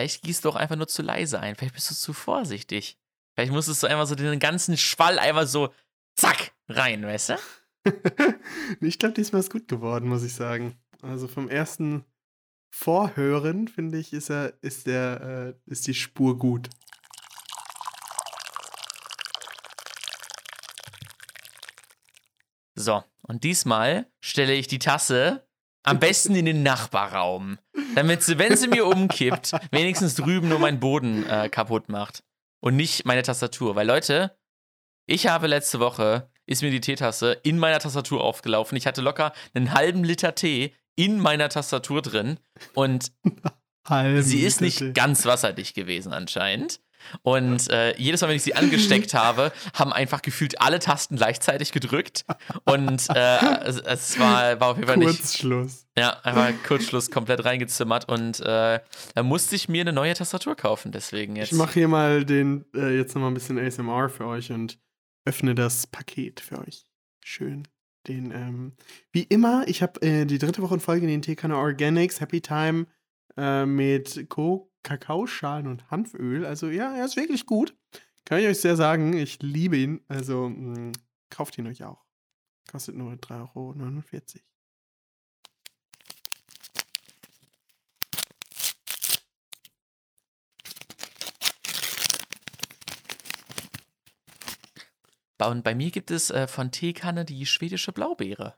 Vielleicht gießt du auch einfach nur zu leise ein. Vielleicht bist du zu vorsichtig. Vielleicht musstest du einfach so den ganzen Schwall einfach so zack rein, weißt du? ich glaube, diesmal ist gut geworden, muss ich sagen. Also vom ersten Vorhören, finde ich, ist er, ist der, äh, ist die Spur gut. So, und diesmal stelle ich die Tasse am besten in den Nachbarraum, damit sie, wenn sie mir umkippt, wenigstens drüben nur meinen Boden äh, kaputt macht und nicht meine Tastatur. Weil Leute, ich habe letzte Woche, ist mir die Teetasse in meiner Tastatur aufgelaufen. Ich hatte locker einen halben Liter Tee in meiner Tastatur drin und sie ist nicht ganz wasserdicht gewesen anscheinend. Und äh, jedes Mal, wenn ich sie angesteckt habe, haben einfach gefühlt alle Tasten gleichzeitig gedrückt. Und äh, es, es, war, war auf jeden Fall nicht. Kurzschluss. Ja, einfach Kurzschluss komplett reingezimmert. Und äh, da musste ich mir eine neue Tastatur kaufen. Deswegen jetzt. Ich mache hier mal den, äh, jetzt nochmal ein bisschen ASMR für euch und öffne das Paket für euch. Schön. Den, ähm, wie immer, ich habe äh, die dritte Woche in Folge den Teekanne Organics Happy Time äh, mit Coke Kakaoschalen und Hanföl. Also ja, er ist wirklich gut. Kann ich euch sehr sagen. Ich liebe ihn. Also mh, mm, kauft ihn euch auch. Kostet nur 3,49 Euro. Und bei mir gibt es äh, von Teekanne die schwedische Blaubeere.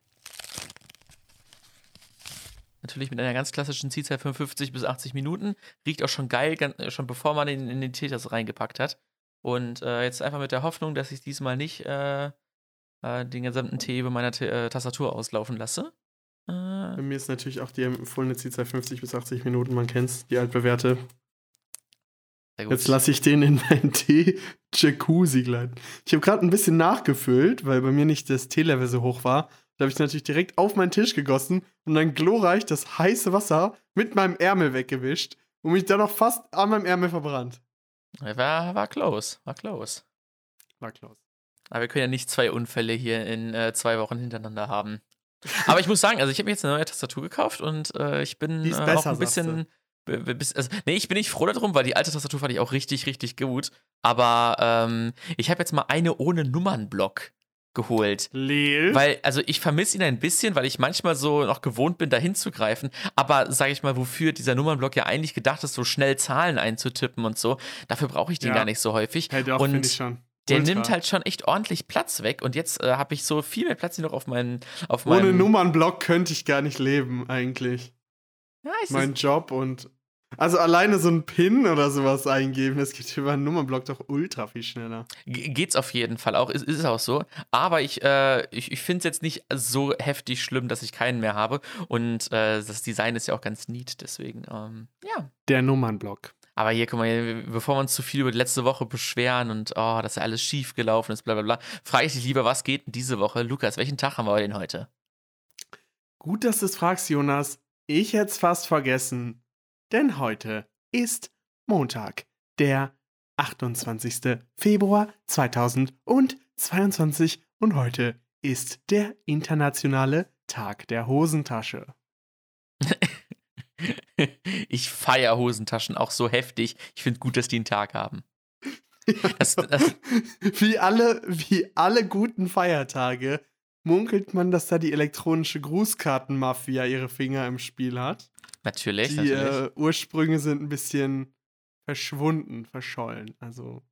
Natürlich mit einer ganz klassischen Zielzeit von 50 bis 80 Minuten. Riecht auch schon geil, ganz, äh, schon bevor man ihn in den Teetasse reingepackt hat. Und äh, jetzt einfach mit der Hoffnung, dass ich diesmal nicht äh, äh, den gesamten Tee über meiner T äh, Tastatur auslaufen lasse. Äh. Bei mir ist natürlich auch die empfohlene Zielzeit 50 bis 80 Minuten. Man kennt es, die altbewährte. Jetzt lasse ich den in meinen Tee-Jacuzzi gleiten. Ich habe gerade ein bisschen nachgefüllt, weil bei mir nicht das Teelevel so hoch war. Da habe ich natürlich direkt auf meinen Tisch gegossen und dann glorreich das heiße Wasser mit meinem Ärmel weggewischt und mich dann noch fast an meinem Ärmel verbrannt. War, war close, war close. War close. Aber wir können ja nicht zwei Unfälle hier in äh, zwei Wochen hintereinander haben. Aber ich muss sagen, also ich habe mir jetzt eine neue Tastatur gekauft und äh, ich bin äh, auch ein bisschen. Also, nee, ich bin nicht froh darum, weil die alte Tastatur fand ich auch richtig, richtig gut. Aber ähm, ich habe jetzt mal eine ohne Nummernblock geholt. Leel. Weil, also ich vermisse ihn ein bisschen, weil ich manchmal so noch gewohnt bin, da hinzugreifen. Aber sage ich mal, wofür dieser Nummernblock ja eigentlich gedacht ist, so schnell Zahlen einzutippen und so, dafür brauche ich den ja. gar nicht so häufig. Hey, doch, und ich schon. Der Ultra. nimmt halt schon echt ordentlich Platz weg und jetzt äh, habe ich so viel mehr Platz noch auf meinen. Auf Ohne Nummernblock könnte ich gar nicht leben, eigentlich. Ja, mein Job und also alleine so ein PIN oder sowas eingeben, das geht über einen Nummernblock doch ultra viel schneller. geht's auf jeden Fall auch, ist, ist auch so. Aber ich, äh, ich, ich finde es jetzt nicht so heftig schlimm, dass ich keinen mehr habe. Und äh, das Design ist ja auch ganz neat, deswegen, ähm, ja. Der Nummernblock. Aber hier, guck mal, bevor wir uns zu viel über die letzte Woche beschweren und oh, dass ja alles schief gelaufen ist, bla bla bla, frage ich dich lieber, was geht denn diese Woche? Lukas, welchen Tag haben wir denn heute? Gut, dass du es fragst, Jonas. Ich hätte es fast vergessen denn heute ist Montag, der 28. Februar 2022 und heute ist der internationale Tag der Hosentasche. ich feiere Hosentaschen auch so heftig. Ich finde gut, dass die einen Tag haben. Das, das wie, alle, wie alle guten Feiertage munkelt man, dass da die elektronische Grußkartenmafia ihre Finger im Spiel hat. Natürlich. Die natürlich. Äh, Ursprünge sind ein bisschen verschwunden, verschollen. Also,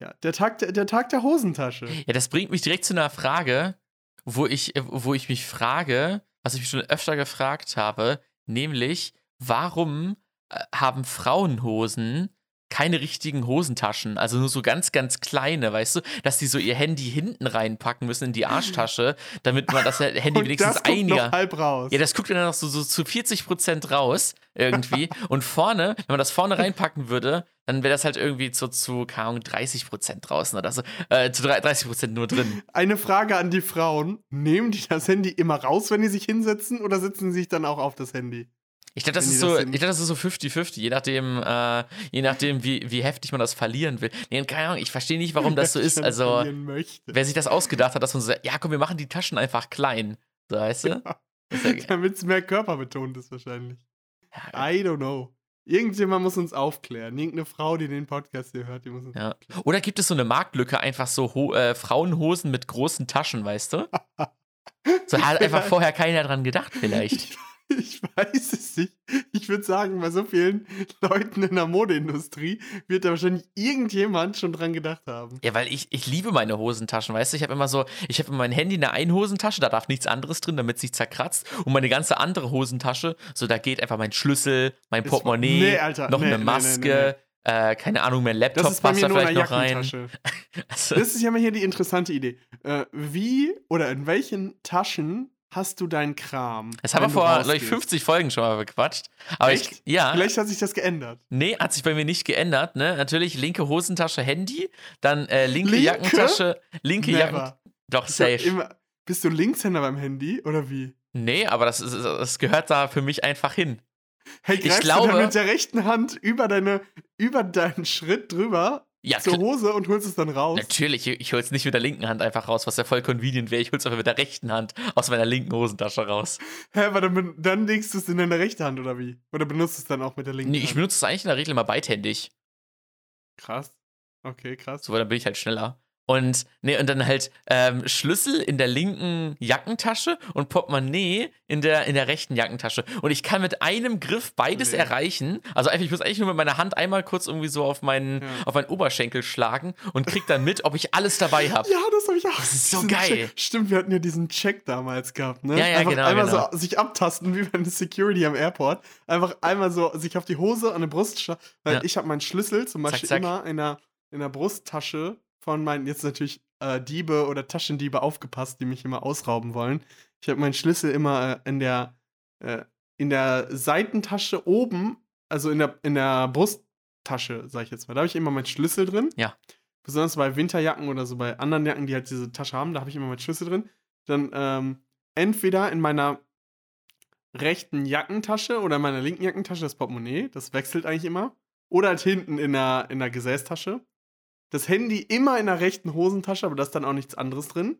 ja, der Tag, der, der Tag der Hosentasche. Ja, das bringt mich direkt zu einer Frage, wo ich, wo ich mich frage, was ich mich schon öfter gefragt habe, nämlich, warum äh, haben Frauenhosen keine richtigen Hosentaschen, also nur so ganz, ganz kleine, weißt du, dass die so ihr Handy hinten reinpacken müssen in die Arschtasche, damit man das Handy und wenigstens das einiger. Halb raus. Ja, das guckt dann noch so, so zu 40 Prozent raus irgendwie. und vorne, wenn man das vorne reinpacken würde, dann wäre das halt irgendwie so zu, keine Ahnung, 30 Prozent draußen oder so. Äh, zu 30 Prozent nur drin. Eine Frage an die Frauen: Nehmen die das Handy immer raus, wenn die sich hinsetzen, oder sitzen sie sich dann auch auf das Handy? Ich dachte, das ist so, ich dachte, das ist so 50-50, je nachdem, äh, je nachdem, wie, wie heftig man das verlieren will. Nee, keine Ahnung, ich verstehe nicht, warum das so ist. Also, wer sich das ausgedacht hat, dass man so sagt, ja, komm, wir machen die Taschen einfach klein. So, weißt du? Ja. Ja Damit es mehr körperbetont ist, wahrscheinlich. I don't know. Irgendjemand muss uns aufklären. Irgendeine Frau, die den Podcast hier hört, die muss uns Ja. Oder gibt es so eine Marktlücke, einfach so Ho äh, Frauenhosen mit großen Taschen, weißt du? So hat einfach vorher keiner dran gedacht, vielleicht. Ich, weiß es nicht. Ich würde sagen, bei so vielen Leuten in der Modeindustrie wird da wahrscheinlich irgendjemand schon dran gedacht haben. Ja, weil ich, ich liebe meine Hosentaschen, weißt du? Ich habe immer so, ich habe in mein Handy eine Einhosentasche, da darf nichts anderes drin, damit es nicht zerkratzt. Und meine ganze andere Hosentasche, so da geht einfach mein Schlüssel, mein Portemonnaie, nee, Alter, noch nee, eine nee, nee, Maske, Äh, keine Ahnung, mein Laptop passt da vielleicht noch rein. Also, Das ist ja mal hier die interessante Idee. Äh, wie oder in welchen Taschen hast du deinen Kram? das haben wir vor, glaube ich, rausgehst? 50 Folgen schon mal bequatscht. Aber Echt? ich, ja, Vielleicht hat sich das geändert. nee, hat sich bei mir nicht geändert, ne? Natürlich linke Hosentasche, Handy, dann äh, linke, Linke? Jackentasche, linke Jacken. Doch, Ich safe. Immer, bist du Linkshänder beim Handy oder wie? Nee, aber das, ist, das gehört da für mich einfach hin. Hey, Ich greifst glaube- du dann mit der rechten Hand über, deine, über deinen Schritt drüber Ja, zur Hose und holst es dann raus? Natürlich, ich, ich hol's nicht mit der linken Hand einfach raus, was ja voll convenient wäre. Ich hol's einfach mit der rechten Hand aus meiner linken Hosentasche raus. Hä, aber dann, dann legst du es in deine rechte Hand oder wie? Oder benutzt es dann auch mit der linken Nee, ich Hand? benutze es eigentlich in der Regel immer beidhändig. Krass. Okay, krass. So, weil dann bin ich halt schneller. Und, nee, und dann halt ähm, Schlüssel in der linken Jackentasche und Portemonnaie in der, in der rechten Jackentasche. Und ich kann mit einem Griff beides Nee. erreichen. Also einfach, ich muss eigentlich nur mit meiner Hand einmal kurz irgendwie so auf meinen, Ja. auf meinen Oberschenkel schlagen und krieg dann mit, ob ich alles dabei habe. Ja, das habe ich auch. Das ist so geil. Check. Stimmt, wir hatten ja diesen Check damals gehabt, ne? Ja, ja, Einfach genau, Einmal genau. so sich abtasten, wie bei der Security am Airport. Einfach einmal so sich auf die Hose an die Brust schla- Weil Ja. ich habe meinen Schlüssel zum Zack, Beispiel zack. immer in der, in der Brusttasche von meinen, jetzt natürlich äh, Diebe oder Taschendiebe aufgepasst, die mich immer ausrauben wollen. Ich habe meinen Schlüssel immer äh, in der, äh, in der Seitentasche oben, also in der, in der Brusttasche, sag ich jetzt mal. Da habe ich immer meinen Schlüssel drin. Ja. Besonders bei Winterjacken oder so bei anderen Jacken, die halt diese Tasche haben, da habe ich immer meinen Schlüssel drin. Dann ähm, entweder in meiner rechten Jackentasche oder in meiner linken Jackentasche das Portemonnaie, das wechselt eigentlich immer. Oder halt hinten in der, in der Gesäßtasche. Das Handy immer in der rechten Hosentasche, aber da ist dann auch nichts anderes drin.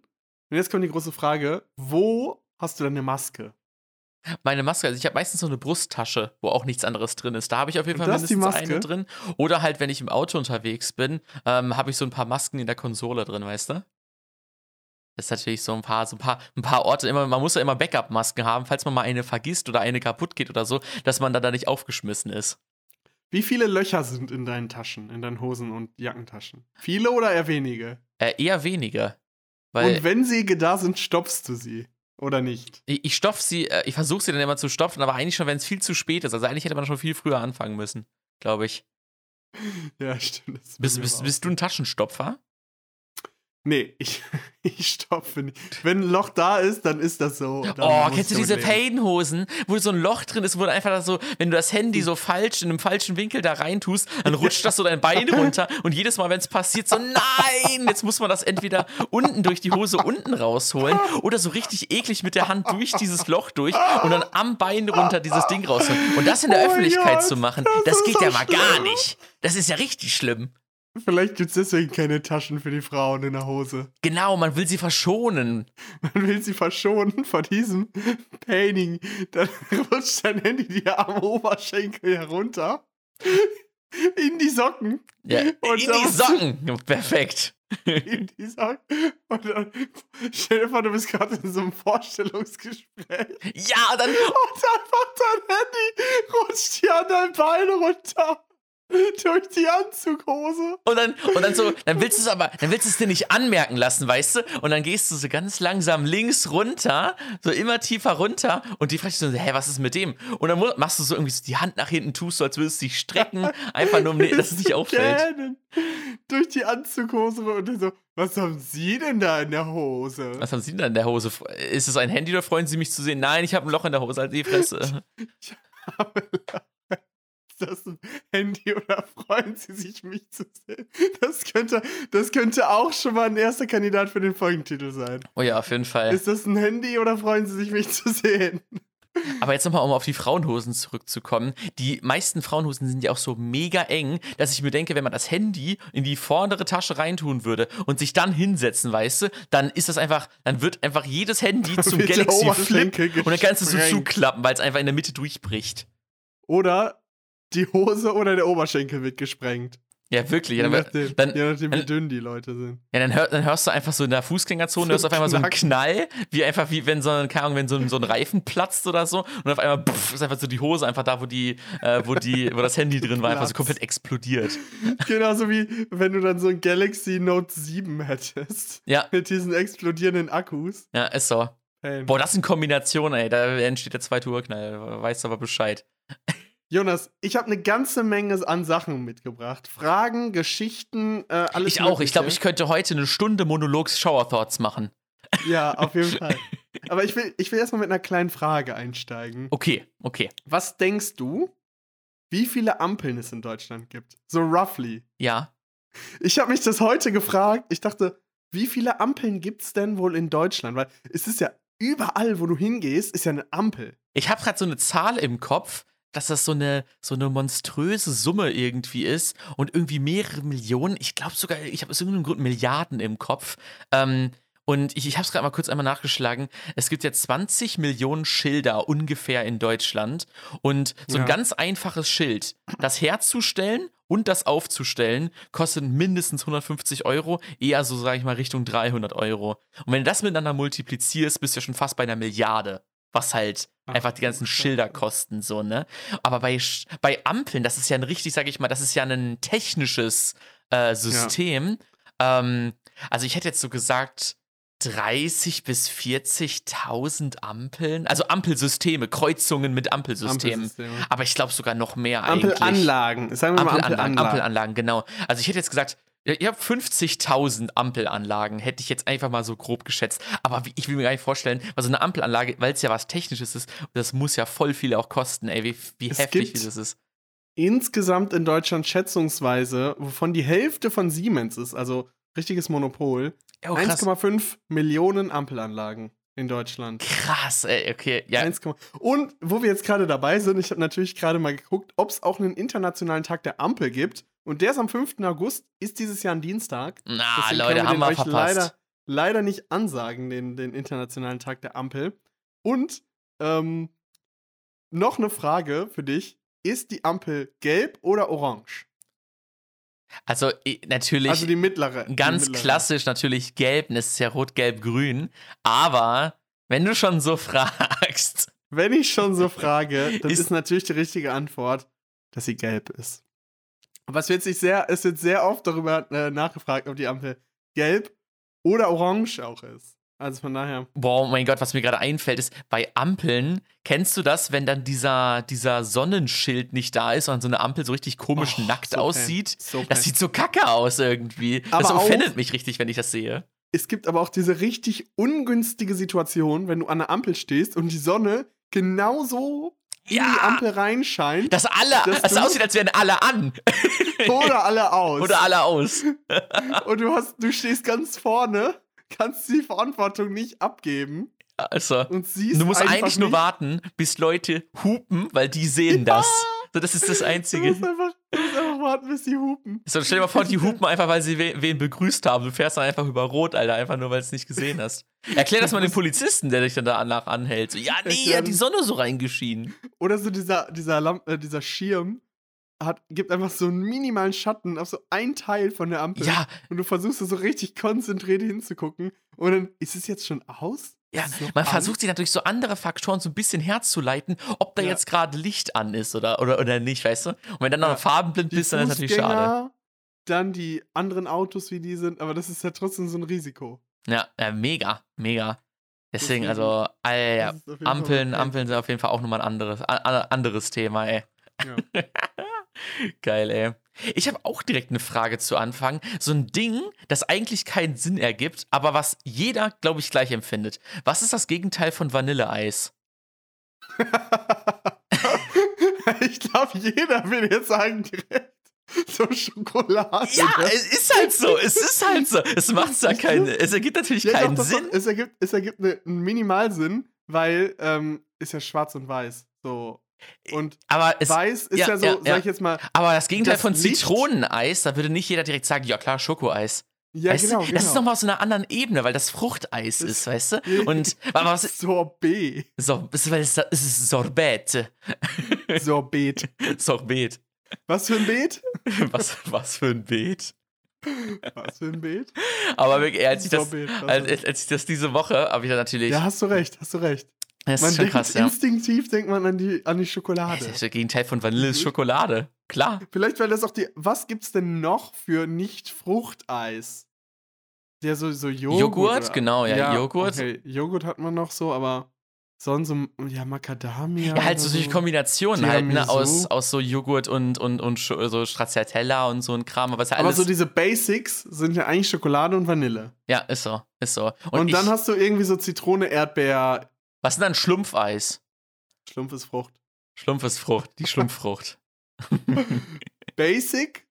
Und jetzt kommt die große Frage: Wo hast du deine Maske? Meine Maske, also ich habe meistens so eine Brusttasche, wo auch nichts anderes drin ist. Da habe ich auf jeden Fall mindestens eine Maske? drin. Oder halt, wenn ich im Auto unterwegs bin, ähm, habe ich so ein paar Masken in der Konsole drin, weißt du? Das ist natürlich so ein paar, so ein paar, ein paar Orte immer, man muss ja immer Backup-Masken haben, falls man mal eine vergisst oder eine kaputt geht oder so, dass man da, da nicht aufgeschmissen ist. Wie viele Löcher sind in deinen Taschen, in deinen Hosen- und Jackentaschen? Viele oder eher wenige? Äh, eher weniger. Weil und wenn sie da sind, stopfst du sie. Oder nicht? ich, ich stopf sie, äh, ich versuche sie dann immer zu stopfen, aber eigentlich schon, wenn es viel zu spät ist. Also eigentlich hätte man schon viel früher anfangen müssen, glaube ich. Ja, stimmt. Bist, bist, bist du ein Taschenstopfer? Nee, ich, ich stopfe nicht. Wenn ein Loch da ist, dann ist das so. Oh, kennst du diese. Pain-Hosen, wo so ein Loch drin ist, wo du einfach so, wenn du das Handy so falsch in einem falschen Winkel da reintust, dann rutscht das so dein Bein runter und jedes Mal, wenn es passiert, so nein, jetzt muss man das entweder unten durch die Hose unten rausholen oder so richtig eklig mit der Hand durch dieses Loch durch und dann am Bein runter dieses Ding rausholen. Und das in der Oh Öffentlichkeit Gott, zu machen, das das geht ja mal gar schlimm. nicht. Das ist ja richtig schlimm. Vielleicht gibt es deswegen keine Taschen für die Frauen in der Hose. Genau, man will sie verschonen. Man will sie verschonen vor diesem Paining. Dann rutscht dein Handy dir am Oberschenkel herunter. In die Socken. Ja, in die Socken. Perfekt. In die Socken. Und dann stell dir vor, du bist gerade in so einem Vorstellungsgespräch. Ja, dann Und einfach dein Handy rutscht dir an dein Bein runter. Durch die Anzughose. Und dann, und dann so, dann willst du es aber, dann willst du es dir nicht anmerken lassen, weißt du? Und dann gehst du so ganz langsam links runter, so immer tiefer runter und die fragst du so, hä, was ist mit dem? Und dann machst du so irgendwie so die Hand nach hinten, tust so, als würdest du dich strecken, einfach nur, um, dass es nicht auffällt. Durch die Anzughose und dann so, was haben Sie denn da in der Hose? Was haben Sie denn da in der Hose? Ist es ein Handy oder freuen Sie mich zu sehen? Nein, ich habe ein Loch in der Hose, halt die Fresse. Ist das ein Handy oder freuen Sie sich, mich zu sehen? Das könnte, das könnte auch schon mal ein erster Kandidat für den Folgentitel sein. Oh ja, auf jeden Fall. Ist das ein Handy oder freuen Sie sich, mich zu sehen? Aber jetzt nochmal, um auf die Frauenhosen zurückzukommen. Die meisten Frauenhosen sind ja auch so mega eng, dass ich mir denke, wenn man das Handy in die vordere Tasche reintun würde und sich dann hinsetzen, weißt du, dann ist das einfach, dann wird einfach jedes Handy zum Galaxy Flip und dann kannst du so gesprengt. zuklappen, weil es einfach in der Mitte durchbricht. Oder die Hose oder der Oberschenkel wird gesprengt. Ja, wirklich. Je nachdem, dann, je nachdem wie dann- dün die Leute sind. ja, dann, hör, dann hörst du einfach so in der Fußgängerzone, So hörst auf einmal so einen. Knall, wie einfach, wie wenn so ein, keine Ahnung, wenn so ein, so ein Reifen platzt oder so. Und auf einmal pff, ist einfach so die Hose einfach da, wo die, äh, wo die, wo das Handy drin war, einfach so komplett explodiert. Genauso wie wenn du dann so ein Galaxy Note 7 hättest. Ja, Mit diesen explodierenden Akkus. ja, ist so. Hey. Boah, das sind Kombinationen, ey. Da entsteht der zweite Urknall. Weißt du aber Bescheid. Jonas, ich habe eine ganze Menge an Sachen mitgebracht. Fragen, Geschichten, äh, alles Ich auch. Ich glaube, Mögliche. ich könnte heute eine Stunde Monologs Shower Thoughts machen. Ja, auf jeden Fall. Aber ich will, ich will erstmal mit einer kleinen Frage einsteigen. Okay, okay. Was denkst du, wie viele Ampeln es in Deutschland gibt? So roughly. Ja. Ich habe mich das heute gefragt. Ich dachte, wie viele Ampeln gibt es denn wohl in Deutschland? Weil es ist ja überall, wo du hingehst, ist ja eine Ampel. Ich habe gerade so eine Zahl im Kopf, dass das so eine, so eine monströse Summe irgendwie ist und irgendwie mehrere Millionen. Ich glaube sogar, ich habe aus irgendeinem Grund Milliarden im Kopf. Ähm, und ich, ich habe es gerade mal kurz einmal nachgeschlagen. Es gibt ja 20 Millionen Schilder ungefähr in Deutschland. Und so ein Ja. ganz einfaches Schild, das herzustellen und das aufzustellen, kostet mindestens 150 Euro, eher so, sage ich mal, Richtung 300 Euro. Und wenn du das miteinander multiplizierst, bist du ja schon fast bei einer Milliarde. Was halt Ach, einfach die ganzen Schilder kosten, so, ne? Aber bei, bei Ampeln, das ist ja ein richtig, sage ich mal, das ist ja ein technisches äh, System. Ähm, also ich hätte jetzt so gesagt, 30 bis 40.000 Ampeln, also Ampelsysteme, Kreuzungen mit Ampelsystemen. Ampelsysteme. Aber ich glaube sogar noch mehr eigentlich. Ampelanlagen. Sagen wir mal Ampelanlagen, Ampelanlagen. Ampelanlagen, genau. Also ich hätte jetzt gesagt, ja, ihr habt 50.000 Ampelanlagen, hätte ich jetzt einfach mal so grob geschätzt. Aber wie, ich will mir gar nicht vorstellen, weil so eine Ampelanlage, weil es ja was Technisches ist, das muss ja voll viel auch kosten, ey, wie, wie Es heftig gibt- das ist. Insgesamt in Deutschland schätzungsweise, wovon die Hälfte von Siemens ist, also richtiges Monopol, Oh, krass. 1,5 Millionen Ampelanlagen in Deutschland. krass, ey, okay. Ja, 1, und wo wir jetzt gerade dabei sind, ich habe natürlich gerade mal geguckt, ob es auch einen internationalen Tag der Ampel gibt. Und der ist am 5. August, ist dieses Jahr ein Dienstag. na, Deswegen Leute, können haben wir euch verpasst. leider, leider nicht ansagen, den, den internationalen Tag der Ampel. Und ähm, noch eine Frage für dich. Ist die Ampel gelb oder orange? Also natürlich also die mittlere. die ganz mittlere. klassisch natürlich gelb, und es ist ja rot, gelb, grün. Aber wenn du schon so fragst, Wenn ich schon so frage, dann Ist- ist, natürlich die richtige Antwort, dass sie gelb ist. Aber es wird sich sehr, es wird sehr oft darüber äh, nachgefragt, ob die Ampel gelb oder orange auch ist. Also von daher. Boah, mein Gott, was mir gerade einfällt, ist, bei Ampeln, kennst du das, wenn dann dieser, dieser Sonnenschild nicht da ist und so eine Ampel so richtig komisch Oh, nackt so aussieht? So Das sieht so kacke aus irgendwie. das Aber auch- offendet mich richtig, wenn ich das sehe. Es gibt aber auch diese richtig ungünstige Situation, wenn du an der Ampel stehst und die Sonne genauso in Ja. die Ampel reinscheint Dass alle, Dass das aussieht, als wären alle an. oder alle aus. Oder alle aus. und du hast, du stehst ganz vorne, kannst die Verantwortung nicht abgeben Also, und siehst du musst eigentlich nur warten, bis Leute hupen, weil die sehen das. So, das ist das Du Einzige. musst einfach, du musst einfach warten, bis die hupen. So, stell dir mal vor, die hupen einfach, weil sie we wen begrüßt haben. Du fährst dann einfach über Rot, Alter, einfach nur, weil du es nicht gesehen hast. Erklär das mal dem Polizisten, der dich dann danach anhält. So, ja, nee, hat die Sonne so reingeschienen. Oder so dieser, dieser, Lamp äh, dieser Schirm hat, gibt einfach so einen minimalen Schatten auf so ein Teil von der Ampel. Ja, Und du versuchst so richtig konzentriert hinzugucken. Und dann ist es jetzt schon aus? Ja, noch man an? versucht sich natürlich so andere Faktoren so ein bisschen herzuleiten, ob da Ja. jetzt gerade Licht an ist oder, oder, oder nicht, weißt du? Und wenn dann noch Ja. farbenblind die bist, dann ist das natürlich schade. Dann die anderen Autos, wie die sind. Aber das ist ja trotzdem so ein Risiko. Ja, äh, mega, mega. Deswegen, also, äh, ja, Fall Ampeln. Ampeln sind auf jeden Fall auch nochmal ein anderes, a- a- anderes Thema, ey. Ja. Geil, ey. Ich habe auch direkt eine Frage zu Anfang. So ein Ding, das eigentlich keinen Sinn ergibt, aber was jeder, glaube ich, gleich empfindet. Was ist das Gegenteil von Vanilleeis? ich glaube, jeder will jetzt sagen direkt so Schokolade. Ja, ne? es ist halt so. Es ist halt so. Es macht ja keinen. Es ergibt natürlich Ja, keinen doch, Sinn. Doch, es ergibt, es ergibt ne, einen Minimalsinn, weil ähm, ist ja schwarz und weiß. So. Und Aber es. weiß ist ja, ja, so, ja, sag ich jetzt mal, Aber das Gegenteil das von Licht- Zitroneneis, da würde nicht jeder direkt sagen, ja klar, Schokoeis. Ja, weißt genau, du? genau. Das ist nochmal aus einer anderen Ebene, weil das Fruchteis ist, weißt du? Und aber was, Sorbet. so, es ist, es ist Sorbet. Sorbet. Sorbet. Was für ein Beet? Was, was für ein Beet. Was für ein Beet? Aber wirklich, als ich das, als, als ich das diese Woche, habe ich da natürlich. Ja, hast du recht, hast du recht. Das Man ist schon denkt krass, ja. instinktiv denkt man an die, an die Schokolade. Das ist das Gegenteil von Vanille ist Schokolade. Klar. Vielleicht weil das auch die. Was gibt's denn noch für Nicht-Fruchteis? Der so, so Joghurt. Joghurt, oder- genau, ja, Joghurt. Okay. Joghurt hat man noch so, aber sonst so, ja, Macadamia. Ja, halt so solche Kombinationen halt, ne, aus, aus so Joghurt und, und, und so Stracciatella und so ein Kram. Aber ja Aber so diese Basics sind ja eigentlich Schokolade und Vanille. ja, ist so, ist so. Und, Und, dann hast du irgendwie so Zitrone, Erdbeer, was ist denn ein Schlumpfeis? Schlumpf ist Frucht. Schlumpf ist Frucht, die Schlumpffrucht. Basic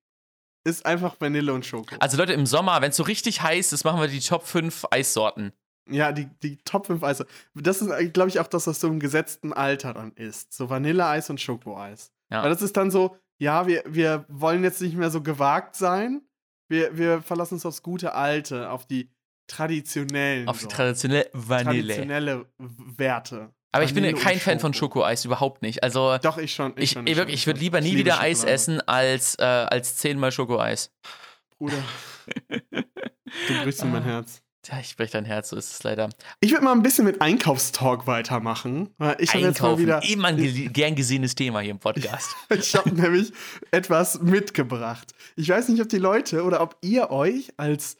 ist einfach Vanille und Schoko. Also Leute, im Sommer, wenn es so richtig heiß ist, machen wir die Top 5 Eissorten. Ja, die, die Top 5 Eise. Das ist, glaube ich, auch das, was so im gesetzten Alter dann ist. So Vanilleeis und Schokoeis. Ja. Weil das ist dann so, ja, wir, wir wollen jetzt nicht mehr so gewagt sein. Wir, wir verlassen uns aufs gute Alte, auf die traditionellen. Auf die traditionelle Vanille. traditionelle Werte. Aber ich bin Vanille kein Fan von Schoko. Schokoeis, überhaupt nicht. Also Doch, ich schon. Ich, ich, schon, ich, schon, ich würde lieber nie wieder Eis Schokolade. essen als, äh, als zehnmal Schokoeis. Bruder. du brichst in mein Herz. Tja, ich brech dein Herz, so ist es leider. Ich würde mal ein bisschen mit Einkaufstalk weitermachen. Weil ich habe jetzt mal Einkaufen, wieder. immer ein ge gern gesehenes Thema hier im Podcast. Ich habe nämlich etwas mitgebracht. Ich weiß nicht, ob die Leute oder ob ihr euch als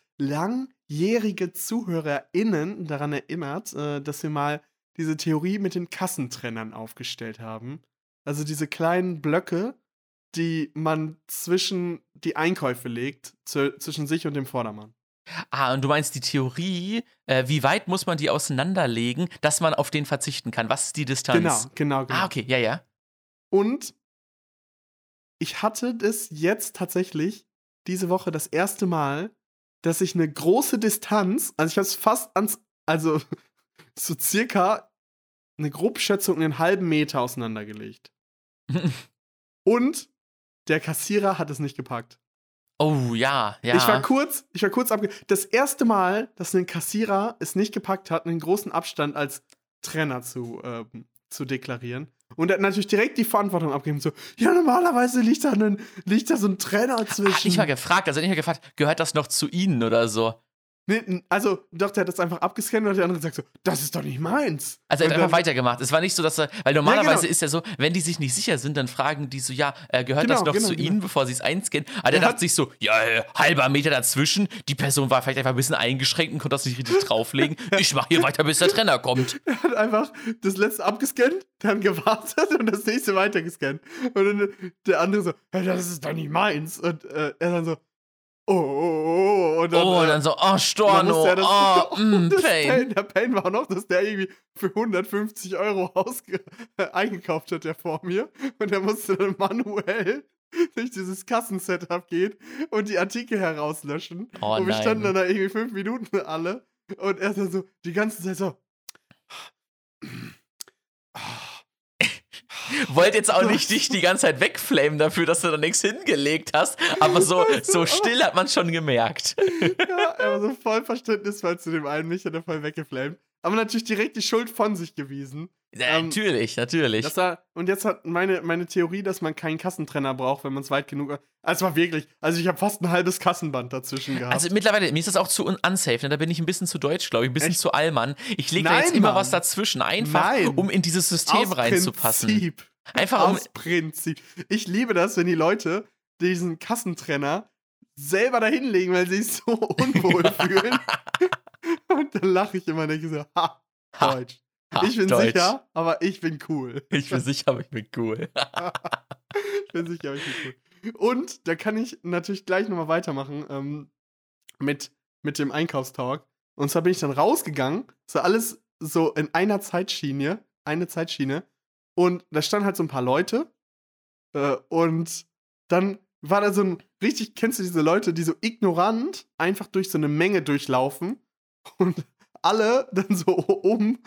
langjährige ZuhörerInnen daran erinnert, äh, dass wir mal diese Theorie mit den Kassentrennern aufgestellt haben. Also diese kleinen Blöcke, die man zwischen die Einkäufe legt, zwischen sich und dem Vordermann. Ah, und du meinst die Theorie, äh, wie weit muss man die auseinanderlegen, dass man auf den verzichten kann? Was ist die Distanz? Genau, genau, genau. Ah, okay, ja, ja. Und ich hatte das jetzt tatsächlich diese Woche das erste Mal, dass ich eine große Distanz, also ich habe es fast ans, also so circa eine Grobschätzung einen halben Meter auseinandergelegt. Und der Kassierer hat es nicht gepackt. Oh, ja, ja. Ich war kurz, ich war kurz abge. Das erste Mal, dass ein Kassierer es nicht gepackt hat, einen großen Abstand als Trenner zu, ähm, zu deklarieren. Und er hat natürlich direkt die Verantwortung abgegeben. So, ja, normalerweise liegt da, ein, liegt da so ein Trenner Ah, zwischen. nicht mal gefragt, also nicht mal gefragt, gehört das noch zu Ihnen oder so? Nee, also, doch, der hat das einfach abgescannt und der andere sagt so, das ist doch nicht meins. Also er hat einfach weitergemacht. Es war nicht so, dass er, weil normalerweise genau. ist ja so, wenn die sich nicht sicher sind, dann fragen die so, ja, äh, gehört Genau, das noch genau, zu genau. Ihnen, bevor sie es einscannen? Aber der Er dachte sich so, ja, äh, halber Meter dazwischen, die Person war vielleicht einfach ein bisschen eingeschränkt und konnte das nicht richtig drauflegen. Ich mache hier weiter, bis der Trenner kommt. Er hat einfach das letzte abgescannt, dann gewartet und das nächste weitergescannt. Und dann der andere so, hey, das ist doch nicht meins. Und äh, er dann so, oh, oh, oh. Und dann, Oh, und äh, dann so, oh, dann Storno, er das- oh, mm, das Pain. Der Pain war noch, dass der irgendwie für 150 Euro ausge äh, eingekauft hat, der vor mir. Und er musste dann manuell durch dieses Kassensetup gehen und die Artikel herauslöschen. Oh und wir standen dann nein. da irgendwie fünf Minuten alle. Und er dann so die ganze Zeit so. Wollte jetzt auch nicht dich die ganze Zeit wegflamen dafür, dass du da nichts hingelegt hast, aber so, so still hat man schon gemerkt. Ja, er war so voll verständnisvoll zu dem einen, mich hat er voll weggeflammt. Aber natürlich direkt die Schuld von sich gewiesen. Ja, Ähm, natürlich, natürlich. War, und jetzt hat meine, meine Theorie, dass man keinen Kassentrenner braucht, wenn man es weit genug. Also es war wirklich, also ich habe fast ein halbes Kassenband dazwischen gehabt. Also mittlerweile, mir ist das auch zu un unsafe, ne? da bin ich ein bisschen zu deutsch, glaube ich, ein bisschen Echt? zu allmann. Ich lege da jetzt immer Mann. was dazwischen, einfach Nein. um in dieses System Aus reinzupassen. Prinzip. Einfach um. Aus Prinzip. Ich liebe das, wenn die Leute diesen Kassentrenner selber dahinlegen, weil sie sich so unwohl fühlen. Und dann lache ich immer und denke so, ha, Ha, Deutsch. ha, ich bin Deutsch. sicher, aber ich bin cool. Ich bin sicher, aber ich bin cool. Ich bin sicher, aber ich bin cool. Und da kann ich natürlich gleich nochmal weitermachen ähm, mit, mit dem Einkaufstalk. Und zwar bin ich dann rausgegangen, so alles so in einer Zeitschiene, eine Zeitschiene. Und da standen halt so ein paar Leute. Äh, und dann war da so ein richtig, kennst du diese Leute, die so ignorant einfach durch so eine Menge durchlaufen und alle dann so um,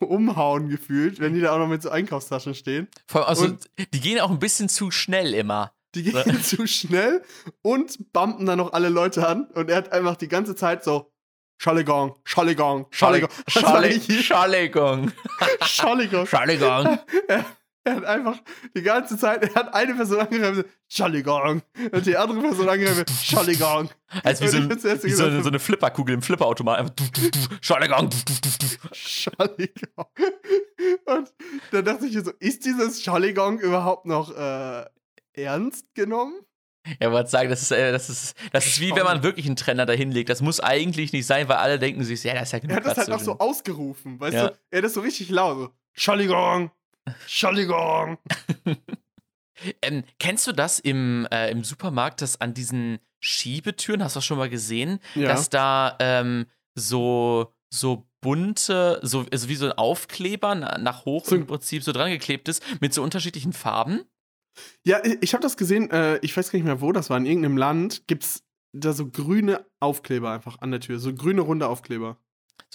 umhauen gefühlt, wenn die da auch noch mit so Einkaufstaschen stehen. Vor allem, also, Und- die gehen auch ein bisschen zu schnell immer. Die gehen zu schnell und bumpen dann noch alle Leute an. Und er hat einfach die ganze Zeit so Schalligong, Schalligong, Schalligong. Schalligong. Schalligong. Schalligong. Er, er hat einfach die ganze Zeit, er hat eine Person angegriffen, Schalligong. Und die andere Person angegriffen, Schalligong. Als wie so, ein, wie so, eine, so eine Flipperkugel im Flipperautomat. Schalligong. Schalligong. Und dann dachte ich mir so, ist dieses Schalligong überhaupt noch äh, ernst genommen? Ja, wollte sagen, das ist, äh, das ist, das ist wie wenn man wirklich einen Trenner dahin legt. Das muss eigentlich nicht sein, weil alle denken sich, ja, das ist ja genug Er hat das halt auch zu so ausgerufen, weißt Ja. du? Er hat das so richtig laut. So, Schalligong, Schalligong. Ähm, kennst du das im, äh, im Supermarkt, dass an diesen Schiebetüren, hast du das schon mal gesehen, Ja. dass da ähm, so, so bunte, so also wie so ein Aufkleber na- nach hoch So- im Prinzip so dran geklebt ist, mit so unterschiedlichen Farben? Ja, ich, ich habe das gesehen, äh, ich weiß gar nicht mehr, wo das war. In irgendeinem Land gibt's da so grüne Aufkleber einfach an der Tür. So grüne runde Aufkleber.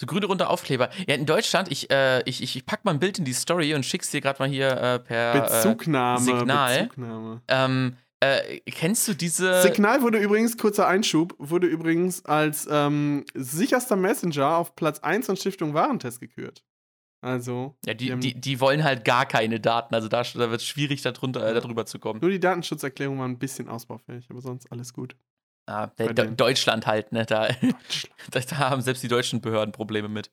So grüne runde Aufkleber. Ja, in Deutschland, ich, äh, ich, ich, ich pack mal ein Bild in die Story und schick's dir gerade mal hier äh, per. Äh, Bezugnahme. Signal. Bezugnahme. ähm, äh, kennst du diese. Signal wurde übrigens, kurzer Einschub, wurde übrigens als ähm, sicherster Messenger auf Platz 1 von Stiftung Warentest gekürt. Also, ja, die, die, die wollen halt gar keine Daten. Also da, da wird es schwierig, darunter, äh, darüber zu kommen. nur die Datenschutzerklärung war ein bisschen ausbaufähig, aber sonst alles gut. Ah, der, De. Deutschland halt, ne? Da, da, haben selbst die deutschen Behörden Probleme mit.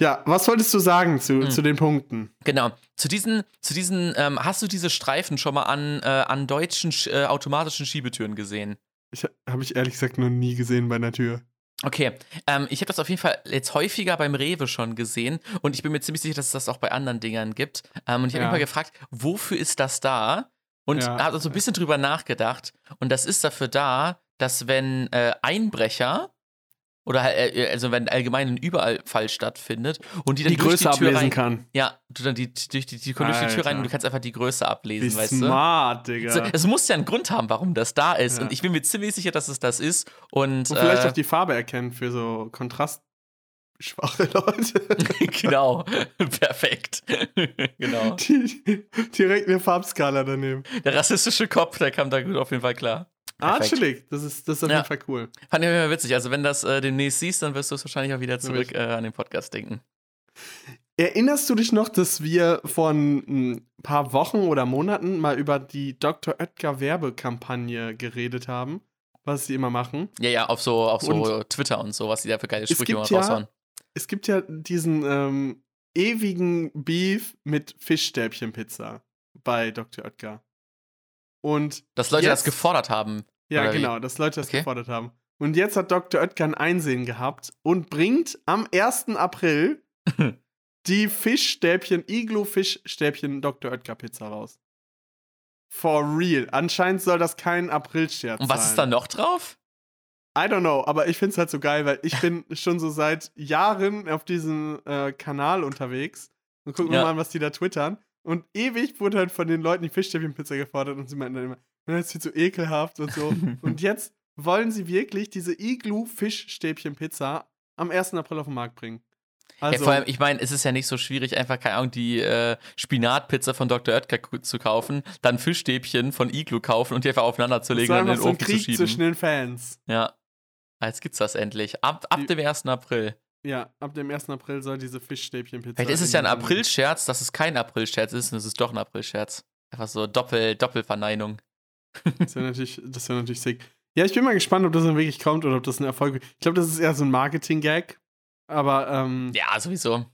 Ja, was wolltest du sagen zu, Hm. zu den Punkten? Genau. Zu diesen, zu diesen, ähm, hast du diese Streifen schon mal an, äh, an deutschen Sch- äh, automatischen Schiebetüren gesehen? Ich, Habe ich ehrlich gesagt noch nie gesehen bei einer Tür. Okay, ähm, ich habe das auf jeden Fall jetzt häufiger beim Rewe schon gesehen und ich bin mir ziemlich sicher, dass es das auch bei anderen Dingern gibt. Ähm, und ich habe Ja. mich mal gefragt, wofür ist das da? Und Ja. habe so ein bisschen drüber nachgedacht. Und das ist dafür da, dass wenn äh, Einbrecher oder halt, äh, also wenn allgemein ein Überfall stattfindet und die dann Die durch Größe die Tür ablesen rein, kann. ja, du dann die, durch die, die kommen durch die Tür rein und du kannst einfach die Größe ablesen, Wie weißt du? smart, Digga. So, es muss ja einen Grund haben, warum das da ist. Ja. Und ich bin mir ziemlich sicher, dass es das ist. Und, Und vielleicht äh, auch die Farbe erkennen für so kontrastschwache Leute. genau. Perfekt. genau. Die, direkt eine Farbskala daneben. Der rassistische Kopf, der kam da gut auf jeden Fall klar. Ah, chillig. Das ist, das ist auf Ja. jeden Fall cool. Fand ich immer witzig. Also, wenn das äh, demnächst siehst, dann wirst du es wahrscheinlich auch wieder zurück äh, an den Podcast denken. Erinnerst du dich noch, dass wir vor ein paar Wochen oder Monaten mal über die Dr. Oetker Werbekampagne geredet haben? Was sie immer machen. Ja, ja, auf so, auf so Und Twitter und so, was die da für geile Sprüche immer ja- raushauen. Es gibt ja diesen ähm, ewigen Beef mit Fischstäbchenpizza bei Dr. Oetker. Und Dass Leute das jetzt- gefordert haben. Ja, wie? genau, dass Leute das Okay. gefordert haben. Und jetzt hat Dr. Oetker ein Einsehen gehabt und bringt am 1. April die Fischstäbchen, Iglo-Fischstäbchen Dr. Oetker Pizza raus. For real. Anscheinend soll das kein April-Scherz sein. Und was ist da noch drauf? I don't know, aber ich find's halt so geil, weil ich bin schon so seit Jahren auf diesem äh, Kanal unterwegs und guck mir Ja. mal an, was die da twittern. Und ewig wurde halt von den Leuten die Fischstäbchenpizza gefordert und sie meinten dann immer, das ist viel zu ekelhaft und so. und jetzt wollen sie wirklich diese Iglu-Fischstäbchenpizza am 1. April auf den Markt bringen. Also, ja, vor allem, ich meine, es ist ja nicht so schwierig, einfach, keine Ahnung, die äh, Spinatpizza von Dr. Oetker zu kaufen, dann Fischstäbchen von Iglu kaufen und die einfach aufeinander zu legen und in den so Ofen zu schieben. zwischen den Fans. Ja. Jetzt gibt's das endlich. Ab, ab dem 1. April. Ja, ab dem 1. April soll diese Fischstäbchenpizza. Vielleicht ist es ja ein Aprilscherz, dass es kein Aprilscherz ist und es ist doch ein Aprilscherz. Einfach so Doppel, Doppelverneinung. Das wäre natürlich, das wär natürlich sick. Ja, ich bin mal gespannt, ob das dann wirklich kommt oder ob das ein Erfolg wird. Ich glaube, das ist eher so ein Marketing-Gag. Aber ähm, Ja, sowieso.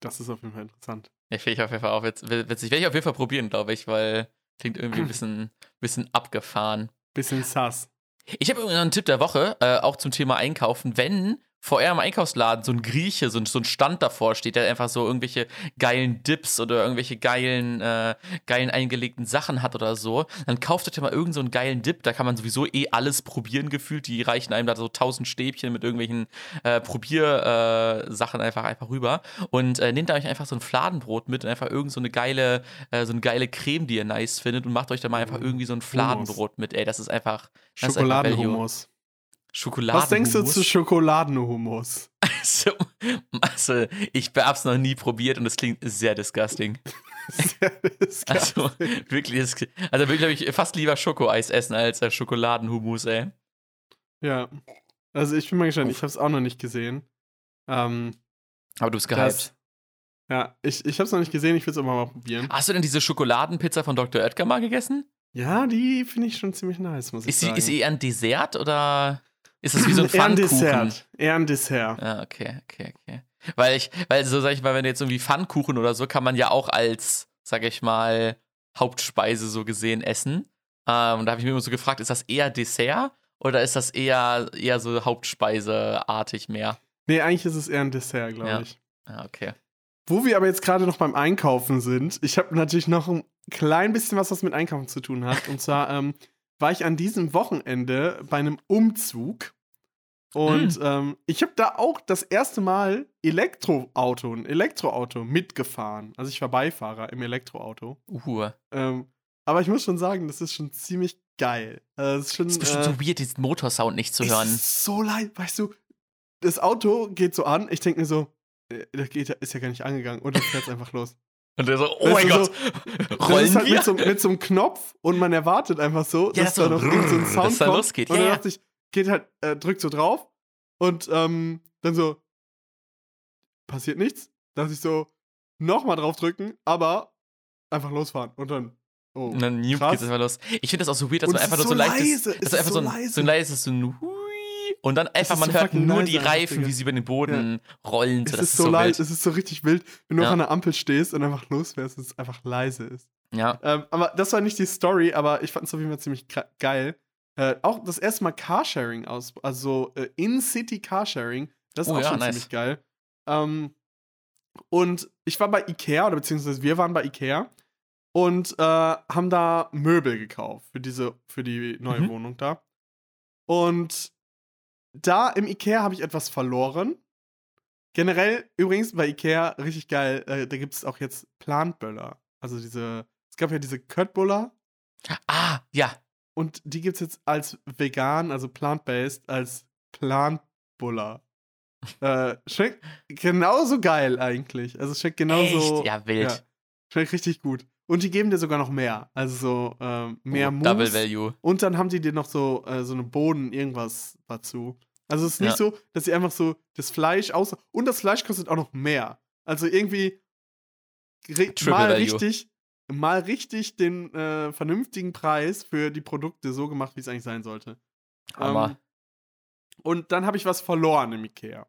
das ist auf jeden Fall interessant. Ja, finde ich auf jeden Fall auch witz- witzig. Werde ich auf jeden Fall probieren, glaube ich, weil klingt irgendwie ein bisschen, bisschen abgefahren. Bisschen sass. Ich habe einen Tipp der Woche, äh, auch zum Thema Einkaufen. Wenn vor eurem Einkaufsladen so ein Grieche, so ein, so ein Stand davor steht, der einfach so irgendwelche geilen Dips oder irgendwelche geilen, äh, geilen eingelegten Sachen hat oder so, dann kauft euch ja mal irgendeinen so einen geilen Dip. Da kann man sowieso eh alles probieren gefühlt. Die reichen einem da so tausend Stäbchen mit irgendwelchen äh, Probiersachen äh, Sachen einfach, einfach rüber. Und äh, nehmt da euch einfach so ein Fladenbrot mit und einfach irgend so eine geile, äh, so eine geile Creme, die ihr nice findet und macht euch da mal einfach irgendwie so ein Fladenbrot mit. Ey, das ist einfach. Schokoladenhummus. Schokoladen. Was denkst du zu Schokoladenhummus? Also, also, ich hab's noch nie probiert und es klingt sehr disgusting. Gab's Also nicht. wirklich, das, also wirklich glaube ich fast lieber Schokoeis essen als äh, Schokoladenhumus, ey. ja. Also ich bin mal gespannt, ich habe es auch noch nicht gesehen. Ähm, Aber du bist gehypt. ja, ich, ich habe es noch nicht gesehen, ich will es aber mal probieren. Hast du denn diese Schokoladenpizza von Dr. Oetker mal gegessen? Ja, die finde ich schon ziemlich nice, muss ich Ist sie, sagen. ist sie eher ein Dessert oder ist das wie so ein Pfannkuchen? Dessert. Eher ein Dessert. Ah, okay, okay, okay. Weil ich, weil so sag ich mal, wenn du jetzt irgendwie Pfannkuchen oder so, kann man ja auch als, sag ich mal, Hauptspeise so gesehen essen. Ähm, und da habe ich mir immer so gefragt, ist das eher Dessert oder ist das eher, eher so Hauptspeiseartig mehr? Nee, eigentlich ist es eher ein Dessert, glaube Ja. ich. Ah, okay. Wo wir aber jetzt gerade noch beim Einkaufen sind, ich habe natürlich noch ein klein bisschen was, was mit Einkaufen zu tun hat. Und zwar ähm, war ich an diesem Wochenende bei einem Umzug. Und Hm. ähm, ich habe da auch das erste Mal Elektroauto, ein Elektroauto mitgefahren. Also ich war Beifahrer im Elektroauto. Uh. Ähm, aber ich muss schon sagen, das ist schon ziemlich geil. Also das ist schon, Das ist bestimmt äh, so weird, diesen Motorsound nicht zu es hören. ist so leid, weißt du, das Auto geht so an, ich denke mir so, äh, das geht, ist ja gar nicht angegangen und dann fährt es einfach los. Und der so, oh mein Gott, Das rollen ist halt wir? mit so, mit so einem Knopf und man erwartet einfach so, Ja, dass das da so noch irgend so ein dass Sound da kommt. losgeht. Und Ja, dann dachte ich, geht halt, äh, drückt so drauf und ähm, dann so, passiert nichts. Dachte ich so, nochmal drauf drücken, aber einfach losfahren und dann, oh. Und dann Nuke krass. geht's einfach los. Ich finde das auch so weird, dass Und man es einfach nur so so leise, es also ist einfach so so ein, leise. so ein leises so ein und dann einfach, man so hört nur die Reifen, Digga. wie sie über den Boden rollen. So, es das ist so wild. leise, es ist so richtig wild, wenn du Ja. auf einer Ampel stehst und einfach losfährst und es einfach leise ist. Ja. Ähm, aber das war nicht die Story, aber ich fand es auf jeden Fall ziemlich geil. Äh, auch das erste Mal Carsharing aus, also äh, In-City Carsharing, das ist Oh auch ja, schon nice. ziemlich geil. Ähm, und ich war bei Ikea, oder beziehungsweise wir waren bei Ikea und äh, haben da Möbel gekauft für diese, für die neue Mhm. Wohnung da. Und da im Ikea habe ich etwas verloren. Generell übrigens bei Ikea richtig geil, äh, da gibt es auch jetzt Plantböller. Also diese, es gab ja diese Köttbullar Ah, ja. und die gibt es jetzt als vegan, also plant-based, als Plantbuller. äh, schmeckt genauso geil eigentlich. Also schmeckt genauso. Echt? Ja, wild. Ja, schmeckt richtig gut. Und die geben dir sogar noch mehr. Also so ähm, mehr Oh. Double Value. Und dann haben die dir noch so, äh, so eine Boden, irgendwas dazu. Also es ist nicht Ja. so, dass sie einfach so das Fleisch aus. Und das Fleisch kostet auch noch mehr. Also irgendwie mal richtig, mal richtig den äh, vernünftigen Preis für die Produkte so gemacht, wie es eigentlich sein sollte. Hammer. Ähm, und dann habe ich was verloren im Ikea.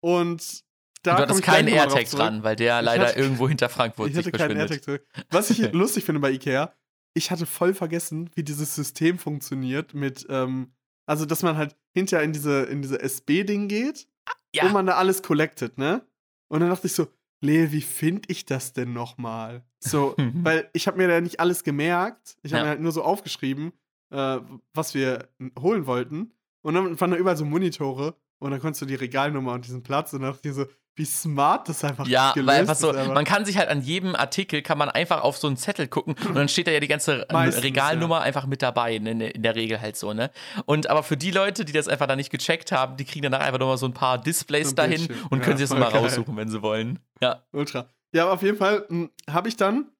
Und da du hattest keinen AirTag dran, weil der Ich leider hatte- irgendwo hinter Frankfurt Ich sich hatte keinen verschwindet. AirTag zurück. Was ich lustig finde bei Ikea, ich hatte voll vergessen, wie dieses System funktioniert mit, ähm, also dass man halt hinterher in diese, in diese SB-Ding geht, Ja. wo man da alles collectet, ne? Und dann dachte ich so, Lee, wie finde ich das denn nochmal? So, weil ich habe mir da nicht alles gemerkt. Ich habe Ja. mir halt nur so aufgeschrieben, äh, was wir holen wollten. Und dann waren da überall so Monitore und dann konntest du die Regalnummer und diesen Platz und dann dachte ich so, wie smart das einfach Ja, gelöst weil einfach ist so, einfach. man kann sich halt an jedem Artikel, kann man einfach auf so einen Zettel gucken und dann steht da ja die ganze Meistens, Regalnummer einfach mit dabei, ne, in der Regel halt so, ne? Und aber für die Leute, die das einfach da nicht gecheckt haben, die kriegen danach einfach nochmal so ein paar Displays So ein dahin Bildschirm. und Ja, können sich das nochmal raussuchen, wenn sie wollen. Ja. Ultra. Ja, aber auf jeden Fall habe ich dann,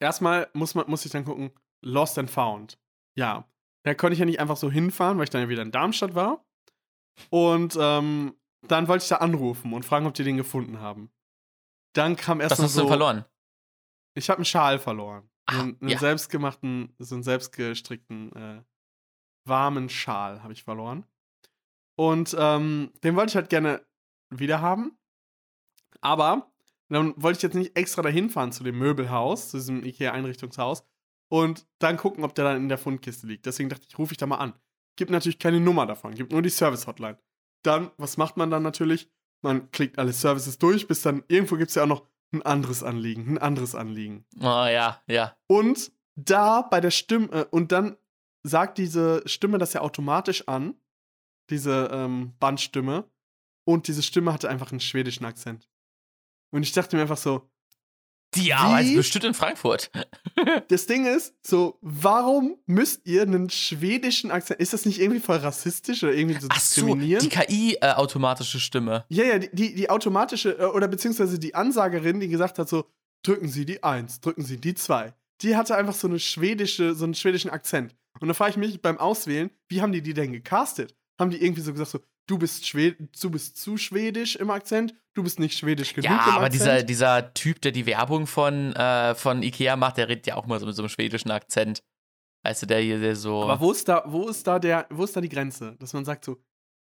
erstmal muss, man, muss ich dann gucken, Lost and Found. Ja. Da konnte ich ja nicht einfach so hinfahren, weil ich dann ja wieder in Darmstadt war. Und ähm, dann wollte ich da anrufen und fragen, ob die den gefunden haben. Dann kam erst Was hast du so, denn verloren? Ich habe einen Schal verloren. Ah, einen, einen ja. selbstgemachten, so einen selbstgestrickten, äh, warmen Schal habe ich verloren. Und ähm, den wollte ich halt gerne wieder haben. Aber dann wollte ich jetzt nicht extra dahin fahren zu dem Möbelhaus, zu diesem IKEA-Einrichtungshaus und dann gucken, ob der dann in der Fundkiste liegt. Deswegen dachte ich, rufe ich da mal an. Gibt natürlich keine Nummer davon, gibt nur die Service-Hotline. Dann, was macht man dann natürlich? Man klickt alle Services durch, bis dann irgendwo gibt es ja auch noch ein anderes Anliegen, ein anderes Anliegen. Oh ja, ja. Und da bei der Stimme, äh, und dann sagt diese Stimme das ja automatisch an, diese ähm, Bandstimme. Und diese Stimme hatte einfach einen schwedischen Akzent. Und ich dachte mir einfach so, Die arbeitet bestimmt in Frankfurt. Das Ding ist, so, warum müsst ihr einen schwedischen Akzent. Ist das nicht irgendwie voll rassistisch oder irgendwie so Ach so, diskriminierend? die KI-automatische Stimme. ja, ja, die, die, die automatische, äh, oder beziehungsweise die Ansagerin, die gesagt hat, so, drücken Sie die 1, drücken Sie die 2. Die hatte einfach so eine schwedische, so einen schwedischen Akzent. Und da frage ich mich beim Auswählen, wie haben die die denn gecastet? Haben die irgendwie so gesagt, so, du bist, Schwed du bist zu schwedisch im Akzent, du bist nicht schwedisch genug Ja, aber Akzent? dieser, dieser Typ, der die Werbung von, äh, von Ikea macht, der redet ja auch mal so mit so einem schwedischen Akzent. Also der hier, der so. Aber wo ist da, wo ist da der, wo ist da die Grenze? Dass man sagt so,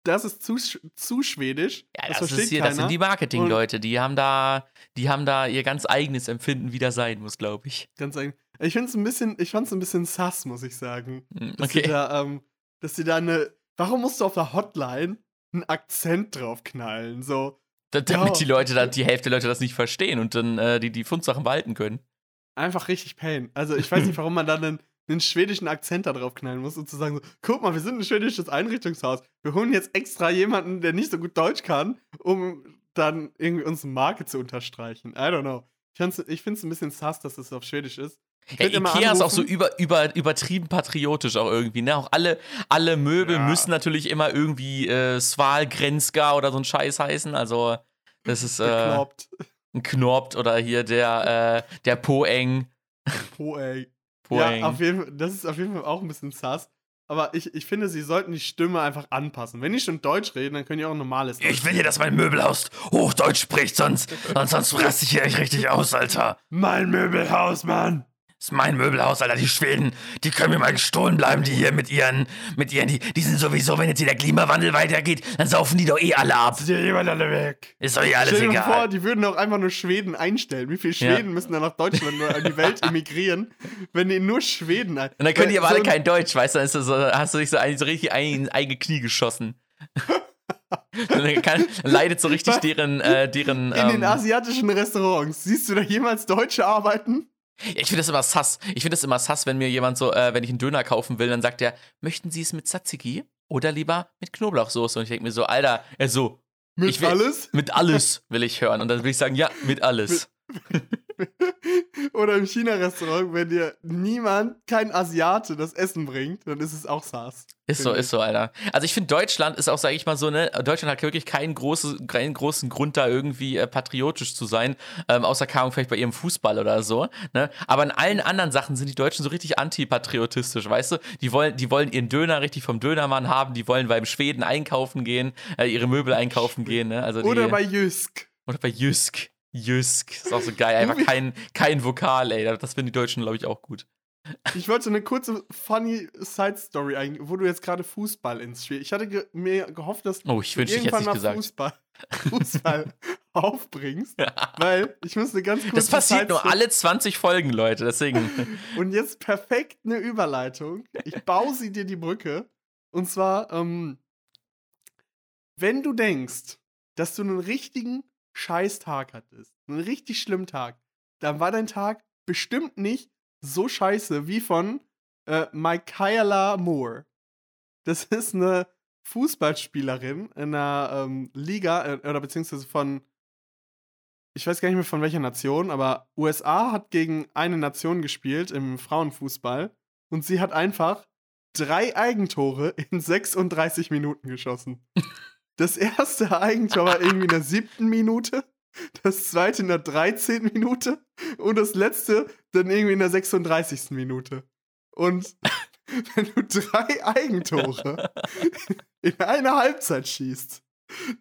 das ist zu, zu schwedisch, ja, das, das, versteht ist hier, keiner. das sind die Marketing-Leute. Die haben da, die haben da ihr ganz eigenes Empfinden, wie das sein muss, glaube ich. Ganz eigen. Ich finde es ein bisschen, ich ein bisschen sass, muss ich sagen. Hm, Dass sie da, ähm, dass sie da eine, warum musst du auf der Hotline einen Akzent draufknallen? So, Da, damit Ja. die Leute, da, die Hälfte der Leute das nicht verstehen und dann äh, die, die Fundsachen behalten können. einfach richtig Pain. Also ich weiß nicht, warum man dann einen, einen schwedischen Akzent da drauf knallen muss und zu sagen so, guck mal, wir sind ein schwedisches Einrichtungshaus. Wir holen jetzt extra jemanden, der nicht so gut Deutsch kann, um dann irgendwie unsere Marke zu unterstreichen. I don't know. Ich finde es ein bisschen sass, dass es auf Schwedisch ist. Ja, Ikea ist auch so über, über, übertrieben patriotisch auch irgendwie. Ne? Auch alle, alle Möbel Ja. müssen natürlich immer irgendwie äh, Sval, Grenska oder so ein Scheiß heißen. Also das ist äh, Gekloppt. ein Knorpt oder hier der, äh, der Poeng. Ey. Poeng. Ja, auf jeden Fall, das ist auf jeden Fall auch ein bisschen sass. Aber ich, ich finde, sie sollten die Stimme einfach anpassen. Wenn die schon Deutsch reden, dann können die auch normales Deutsch. ich will hier, dass mein Möbelhaus Hochdeutsch spricht, sonst, sonst, sonst raste ich hier echt richtig aus, Alter. Mein Möbelhaus, Mann! Das ist mein Möbelhaus, Alter. Die Schweden, die können mir mal gestohlen bleiben, die hier mit ihren, mit ihren, die, die sind sowieso, wenn jetzt hier der Klimawandel weitergeht, dann saufen die doch eh alle ab. Ist hier jemand alle weg? Ist doch eh alles Stell dir mal vor, egal. die würden auch einfach nur Schweden einstellen. Wie viele Ja. Schweden müssen dann nach Deutschland oder in die Welt emigrieren, wenn die nur Schweden ein. Und dann können die aber so alle ein- kein Deutsch, weißt du, dann ist das so, hast du dich so, ein, so richtig ein, ins eigene Knie geschossen. Dann, kann, dann leidet so richtig deren, äh, deren. In den ähm, asiatischen Restaurants. Siehst du da jemals Deutsche arbeiten? Ich finde das immer sass. Ich finde das immer sass, wenn mir jemand so, äh, wenn ich einen Döner kaufen will, dann sagt er, möchten Sie es mit Tzatziki oder lieber mit Knoblauchsoße? Und ich denke mir so, Alter, er so, Mit Ich will- alles? mit alles will ich hören. Und dann will ich sagen, ja, mit alles. Oder im China-Restaurant, wenn dir niemand, kein Asiate, das Essen bringt, dann ist es auch Saß. Ist so, Finde ist so, Alter. Also ich finde, Deutschland ist auch, sage ich mal so, ne, Deutschland hat wirklich keinen, große, keinen großen Grund, da irgendwie äh, patriotisch zu sein, ähm, außer Ahnung, vielleicht bei ihrem Fußball oder so. Ne? Aber in allen anderen Sachen sind die Deutschen so richtig antipatriotistisch, weißt du? Die wollen, die wollen ihren Döner richtig vom Dönermann haben, die wollen beim Schweden einkaufen gehen, äh, ihre Möbel einkaufen gehen, ne? Also die, Oder bei Jysk. oder bei Jysk. Jysk. Ist auch so geil. Einfach kein, kein Vokal, ey. Das finden die Deutschen, glaube ich, auch gut. Ich wollte eine kurze, funny Side-Story eigentlich, wo du jetzt gerade Fußball ins Spiel. Ich hatte ge mir gehofft, dass Oh, ich du wünschte, ich irgendwann es mal gesagt. Fußball, Fußball aufbringst, weil ich muss eine ganz kurze Das passiert nur Side-Story- alle 20 Folgen, Leute. Deswegen. Und jetzt perfekt eine Überleitung. Ich baue sie dir die Brücke. Und zwar, ähm, wenn du denkst, dass du einen richtigen Scheißtag hattest, einen richtig schlimmen Tag, dann war dein Tag bestimmt nicht so scheiße wie von äh, Michaela Moore. Das ist eine Fußballspielerin in einer ähm, Liga, äh, oder beziehungsweise von, ich weiß gar nicht mehr von welcher Nation, aber USA hat gegen eine Nation gespielt im Frauenfußball und sie hat einfach drei Eigentore in 36 Minuten geschossen. Das erste Eigentor war irgendwie in der siebten Minute, das zweite in der 13. Minute und das letzte dann irgendwie in der 36. Minute. Und wenn du drei Eigentore in einer Halbzeit schießt,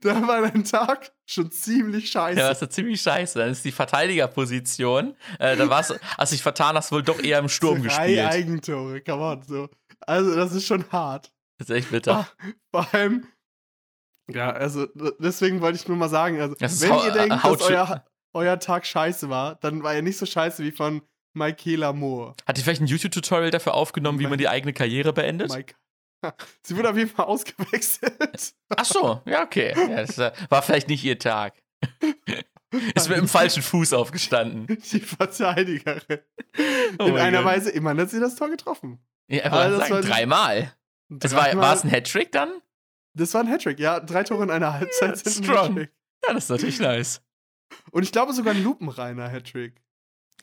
dann war dein Tag schon ziemlich scheiße. Ja, das ist ja ziemlich scheiße. Dann ist die Verteidigerposition. Äh, da war's, als ich vertan hast, wohl doch eher im Sturm drei gespielt. Eigentore, come on. So. Also, das ist schon hart. Das ist echt bitter. Ah, Vor allem, ja, also deswegen wollte ich nur mal sagen, also Das wenn ihr denkt, äh, dass euer, euer Tag scheiße war, dann war er nicht so scheiße wie von Michaela Moore. Hat die vielleicht ein YouTube-Tutorial dafür aufgenommen, wie man die eigene Karriere beendet? Mike. Sie wurde auf jeden Fall ausgewechselt. Ach so, ja, okay. Ja, das äh, war vielleicht nicht ihr Tag. Ist mit dem falschen Fuß aufgestanden. Die Verteidigerin. Oh In einer Gott. Weise, immerhin hat sie das Tor getroffen. Ja, Aber das sagen, war- dreimal. War, Dreimal- war es ein Hattrick dann? Das war ein Hattrick, ja. Drei Tore in einer Halbzeit sind ein strong. Hattrick. Ja, das ist natürlich nice. Und ich glaube sogar ein lupenreiner Hattrick.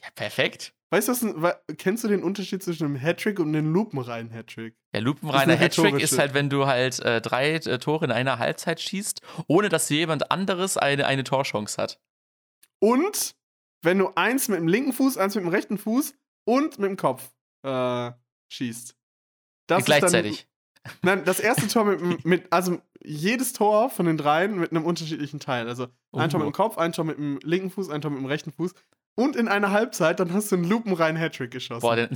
Ja, perfekt. Weißt du, kennst du den Unterschied zwischen einem Hattrick und einem lupenreinen Hattrick? Der lupenreiner Hattrick ist halt, wenn du halt äh, drei äh, Tore in einer Halbzeit schießt, ohne dass jemand anderes eine, eine Torchance hat. Und wenn du eins mit dem linken Fuß, eins mit dem rechten Fuß und mit dem Kopf äh, schießt. Das ist Gleichzeitig. Nein, das erste Tor mit, mit, also jedes Tor von den dreien mit einem unterschiedlichen Teil. Also ein Tor mit dem Kopf, ein Tor mit dem linken Fuß, ein Tor mit dem rechten Fuß. Und in einer Halbzeit, dann hast du einen lupenreinen Hattrick geschossen. Boah, der,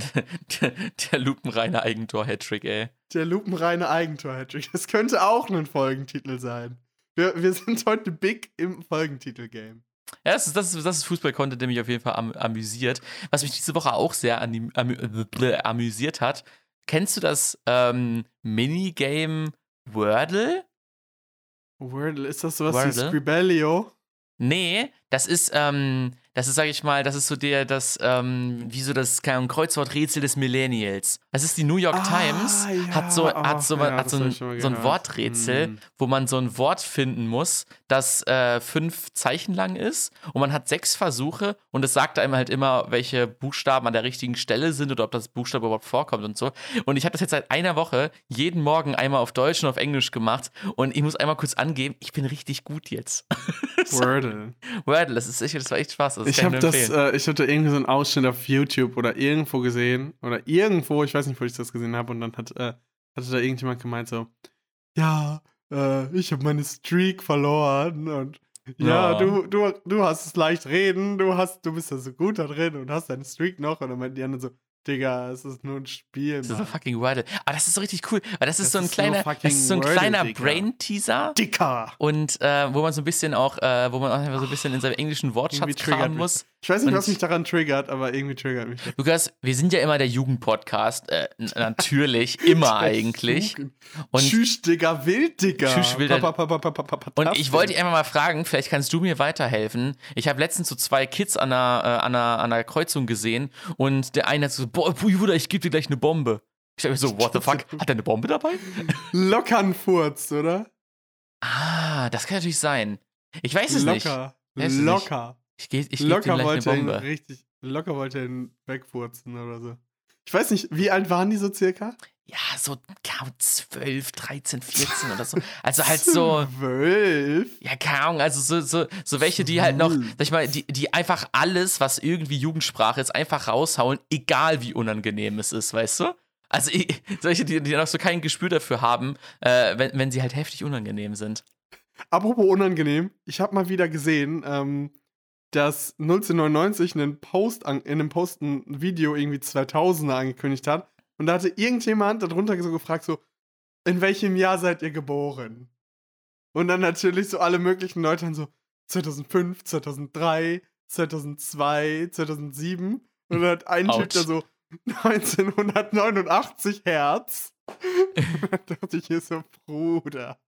der, der lupenreine Eigentor-Hattrick, ey. Der lupenreine Eigentor-Hattrick. Das könnte auch ein Folgentitel sein. Wir, wir sind heute big im Folgentitel-Game. Ja, das ist, das ist, das ist Fußball-Content, der mich auf jeden Fall am, amüsiert. Was mich diese Woche auch sehr amü, amüsiert hat. Kennst du das ähm, Minigame Wordle? Wordle, ist das sowas wie Wordle? Scribellio? Nee, das ist, ähm, das ist, sag ich mal, das ist so der, das, ähm, wie so das keine Kreuzworträtsel des Millennials. Das ist die New York Ah, Times, ja, hat so, ach, hat so, ja, hat so, ein, so ein. Worträtsel, Hm. wo man so ein Wort finden muss, das äh, fünf Zeichen lang ist. Und man hat sechs Versuche und es sagt einem halt immer, welche Buchstaben an der richtigen Stelle sind oder ob das Buchstabe überhaupt vorkommt und so. Und ich habe das jetzt seit einer Woche jeden Morgen einmal auf Deutsch und auf Englisch gemacht. Und ich muss einmal kurz angeben, ich bin richtig gut jetzt. Wordle. Wordle, das ist echt, das war echt Spaß. Das Ich habe das, äh, ich hatte irgendwie so einen Ausschnitt auf YouTube oder irgendwo gesehen oder irgendwo, ich weiß nicht, wo ich das gesehen habe und dann hat, äh, hatte da irgendjemand gemeint so, ja, äh, ich habe meine Streak verloren und ja, Ja. du, du, du hast es leicht reden, du hast, du bist ja so gut da drin und hast deine Streak noch und dann meinten die anderen so, Digga, es ist nur ein Spiel, Das ist so fucking Wordle. Aber das ist so richtig cool, weil das ist Das so ein ist kleiner, das ist so ein Wordle, kleiner Digga. Brain-Teaser. Dicker. Und äh, wo man so ein bisschen auch, äh, wo man auch einfach so ein bisschen in seinem englischen Wortschatz kramen muss. Ich weiß nicht, Und- was mich daran triggert, aber irgendwie triggert mich das. Lukas, wir sind ja immer der Jugendpodcast. Äh, natürlich, immer eigentlich. Und, Tschüss, Digga, wild, Digga. Tschüss, pa- und ich wollte dich einfach mal fragen, vielleicht kannst du mir weiterhelfen. Ich habe letztens so zwei Kids an einer, äh, an, einer, an einer Kreuzung gesehen und der eine hat so, boah, Bruder, ich gebe dir gleich eine Bombe. Ich dachte mir so, what the fuck? Hat er eine Bombe dabei? Lockern Furz, oder? Ah, das kann natürlich sein. Ich weiß es nicht. Locker. Nicht. Locker. Ich, geh- ich Locker wollte ihn richtig. Locker wollte ihn wegfurzen oder so. Ich weiß nicht, wie alt waren die so circa? Ja, so Ahnung, 12, 13, 14 oder so. Also halt so, Zwölf. ja, keine Ahnung, also so, so, so welche, die halt noch, sag ich mal, die, die einfach alles, was irgendwie Jugendsprache ist, einfach raushauen, egal wie unangenehm es ist, weißt du? Also ich, solche, die, die noch so kein Gespür dafür haben, äh, wenn, wenn sie halt heftig unangenehm sind. Apropos unangenehm, ich habe mal wieder gesehen, ähm, dass 1999 einen Post an, in einem Post ein Video irgendwie 2000er angekündigt hat. Und da hatte irgendjemand darunter so gefragt, so, in welchem Jahr seid ihr geboren? Und dann natürlich so alle möglichen Leute dann so, 2005, 2003, 2002, 2007. Und dann hat ein Typ Autsch. da so, 1989 Herz. Und dann dachte ich hier so, Bruder.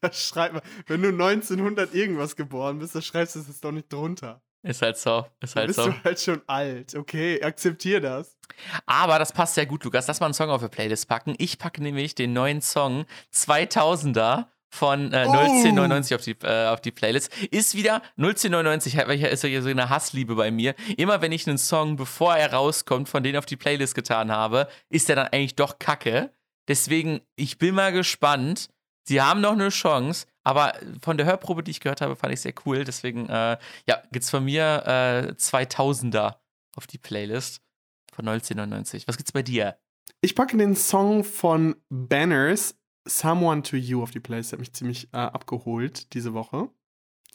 Das schreibt man, wenn du 1900 irgendwas geboren bist, dann schreibst du es doch nicht drunter. Ist halt so, ist halt bist so. du halt schon alt. Okay, akzeptier das. Aber das passt sehr gut, Lukas. Lass mal einen Song auf die Playlist packen. Ich packe nämlich den neuen Song 2000er von äh, Oh. 1999 auf die, äh, auf die Playlist. Ist wieder 1999, welcher ist ja so eine Hassliebe bei mir. Immer wenn ich einen Song, bevor er rauskommt, von denen auf die Playlist getan habe, ist der dann eigentlich doch kacke. Deswegen, ich bin mal gespannt. Sie haben noch eine Chance, aber von der Hörprobe, die ich gehört habe, fand ich sehr cool. Deswegen, äh, ja, gibt's von mir äh, 2000er auf die Playlist von 1999. Was gibt's bei dir? Ich packe den Song von Banners, Someone to You, auf die Playlist. Der hat mich ziemlich äh, abgeholt diese Woche.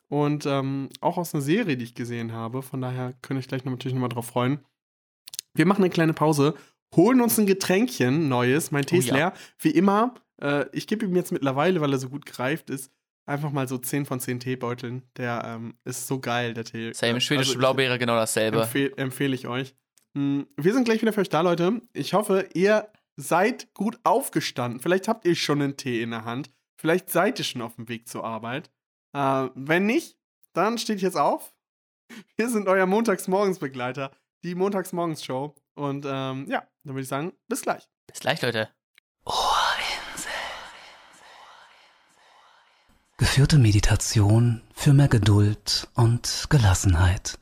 Und ähm, auch aus einer Serie, die ich gesehen habe. Von daher könnte ich gleich noch, natürlich nochmal drauf freuen. Wir machen eine kleine Pause, holen uns ein Getränkchen, neues. Mein Tee Oh ist ja. leer. Wie immer, äh, ich gebe ihm jetzt mittlerweile, weil er so gut gereift ist, einfach mal so 10 von 10 Teebeuteln. Der ähm, ist so geil, der Tee. Same, schwedische also Blaubeere, genau dasselbe. Empfehl, empfehle ich euch. Mm, Wir sind gleich wieder für euch da, Leute. Ich hoffe, ihr seid gut aufgestanden. Vielleicht habt ihr schon einen Tee in der Hand. Vielleicht seid ihr schon auf dem Weg zur Arbeit. Äh, wenn nicht, dann steht jetzt auf. Wir sind euer Montagsmorgensbegleiter, die Montagsmorgens-Show. Und ähm, ja, dann würde ich sagen, bis gleich. Bis gleich, Leute. Geführte Meditation für mehr Geduld und Gelassenheit.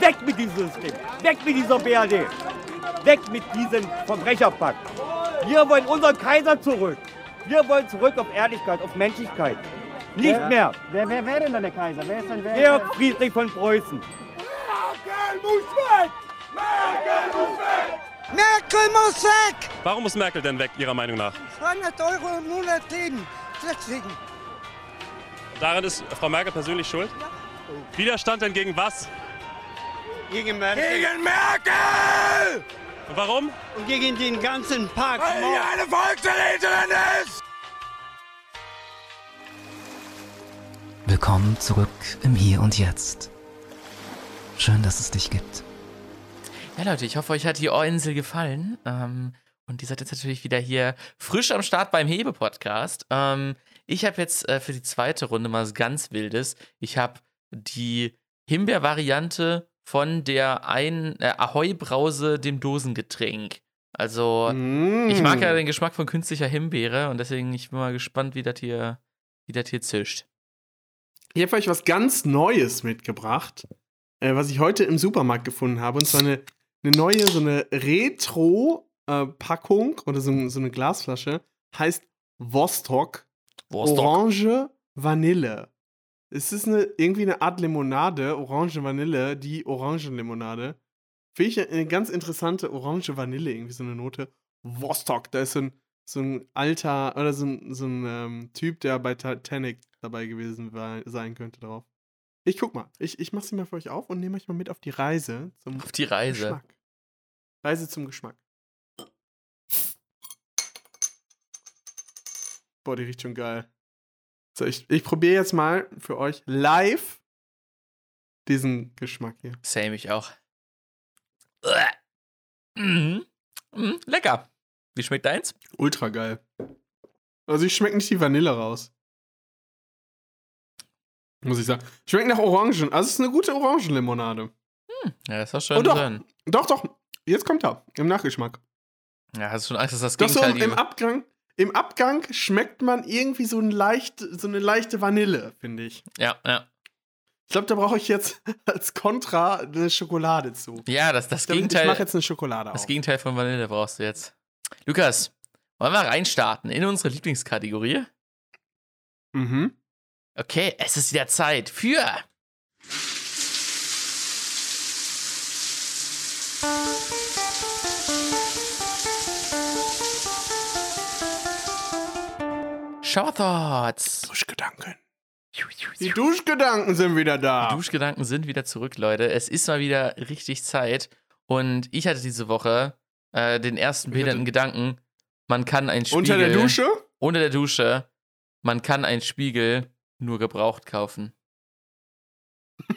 Weg mit diesem System! Weg mit dieser BRD! Weg mit diesem Verbrecherpakt! Wir wollen unseren Kaiser zurück! Wir wollen zurück auf Ehrlichkeit, auf Menschlichkeit. Nicht Wer- mehr! Wer, wer wäre denn dann der Kaiser? Wer ist denn wer? Georg Friedrich von Preußen! Merkel muss weg! Warum muss Merkel denn weg, Ihrer Meinung nach? 200 Euro im Monat kriegen. Deswegen. Daran ist Frau Merkel persönlich schuld? Widerstand denn gegen was? Gegen Merkel. Gegen Merkel! Und warum? Und gegen den ganzen Park. Weil sie eine Volksverräterin ist! Willkommen zurück im Hier und Jetzt. Schön, dass es dich gibt. Ja, Leute, ich hoffe, euch hat die Ohrinsel gefallen. Ähm, und ihr seid jetzt natürlich wieder hier frisch am Start beim Hebe-Podcast. Ähm, ich habe jetzt äh, für die zweite Runde mal was ganz Wildes. Ich habe die Himbeer-Variante von der ein äh, Ahoi-Brause, dem Dosengetränk. Also, Mm. ich mag ja den Geschmack von künstlicher Himbeere und deswegen ich bin mal gespannt, wie das hier, wie das hier zischt. Ich habe euch was ganz Neues mitgebracht, äh, was ich heute im Supermarkt gefunden habe. Und zwar eine, eine neue, so eine Retro-Packung oder so, so eine Glasflasche. Heißt Vostok Wurst Orange Vanille. Es ist eine, irgendwie eine Art Limonade, Orange Vanille, die Orangenlimonade. Finde ich eine ganz interessante Orange Vanille, irgendwie so eine Note. Vostok, da ist so ein, so ein alter, oder so ein, so ein ähm, Typ, der bei Titanic dabei gewesen war, sein könnte drauf. Ich guck mal, ich, ich mach sie mal für euch auf und nehme euch mal mit auf die Reise Auf die Reise. Geschmack. Reise zum Geschmack. Boah, die riecht schon geil. So, ich, ich probiere jetzt mal für euch live diesen Geschmack hier. Same ich auch. Uah. Mhm. Mhm. Lecker. Wie schmeckt deins? Ultra geil. Also, ich schmecke nicht die Vanille raus. Muss ich sagen. Schmeckt nach Orangen. Also, es ist eine gute Orangenlimonade. Ja, das ist doch schön Oh, doch. drin. Doch, doch. Jetzt kommt er. Im Nachgeschmack. Ja, hast du schon Angst, dass das Doch so Gegenteil im, im die- Abgang. Im Abgang schmeckt man irgendwie so, ein leicht, so eine leichte Vanille, finde ich. Ja, ja. Ich glaube, da brauche ich jetzt als Kontra eine Schokolade zu. Ja, das, das Ich, glaub, ich Gegenteil. mache jetzt eine Schokolade Das auf. Gegenteil von Vanille brauchst du jetzt. Lukas, wollen wir reinstarten in unsere Lieblingskategorie? Mhm. Okay, es ist wieder Zeit für. Shower Thoughts. Duschgedanken. Die Duschgedanken sind wieder da. Die Duschgedanken sind wieder zurück, Leute. Es ist mal wieder richtig Zeit. Und ich hatte diese Woche äh, den ersten behinderten Gedanken. Man kann ein Spiegel. Unter der Dusche? Unter der Dusche. Man kann einen Spiegel nur gebraucht kaufen.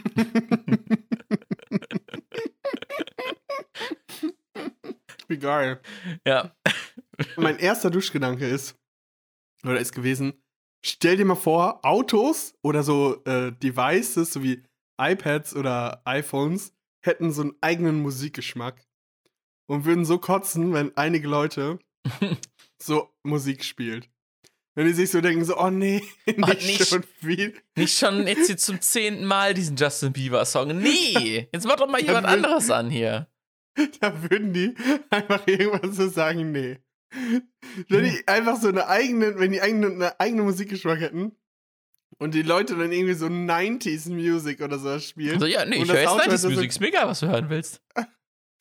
Wie geil. Ja. Mein erster Duschgedanke ist, oder ist gewesen, stell dir mal vor, Autos oder so äh, Devices, so wie iPads oder iPhones, hätten so einen eigenen Musikgeschmack und würden so kotzen, wenn einige Leute so Musik spielt. Wenn die sich so denken, so, oh nee, nicht, nicht. schon viel. Nicht schon jetzt hier zum zehnten Mal diesen Justin Bieber-Song. Nee! Jetzt mach doch mal jemand will- anderes an hier. Da würden die einfach irgendwas so sagen, nee. Wenn die einfach so eine eigene, wenn die eigene, eine eigene Musikgeschmack hätten und die Leute dann irgendwie so 90s Music oder sowas spielen. Also, ja, nee, ich das höre jetzt Auto nicht ist so- Musik. Ist mir egal, was du hören willst.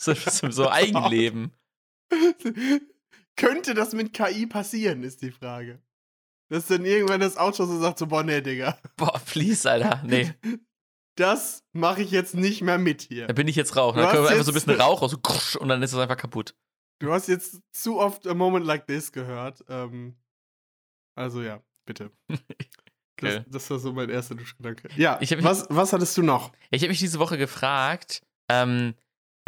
So, so, so Eigenleben. Könnte das mit KI passieren, ist die Frage. Dass dann irgendwann das Auto so sagt, so, boah, nee, Digga, Boah, please, Alter. Nee, das mache ich jetzt nicht mehr mit hier. da bin ich jetzt Rauch. Dann können wir einfach so ein bisschen Rauch raus so, und dann ist es einfach kaputt. Du hast jetzt zu oft a moment like this gehört. Ähm, also ja, bitte. Das, Okay. das war so mein erster Duschgedanke. Ja, Ich hab- was, was hattest du noch? Ich habe mich diese Woche gefragt, ähm,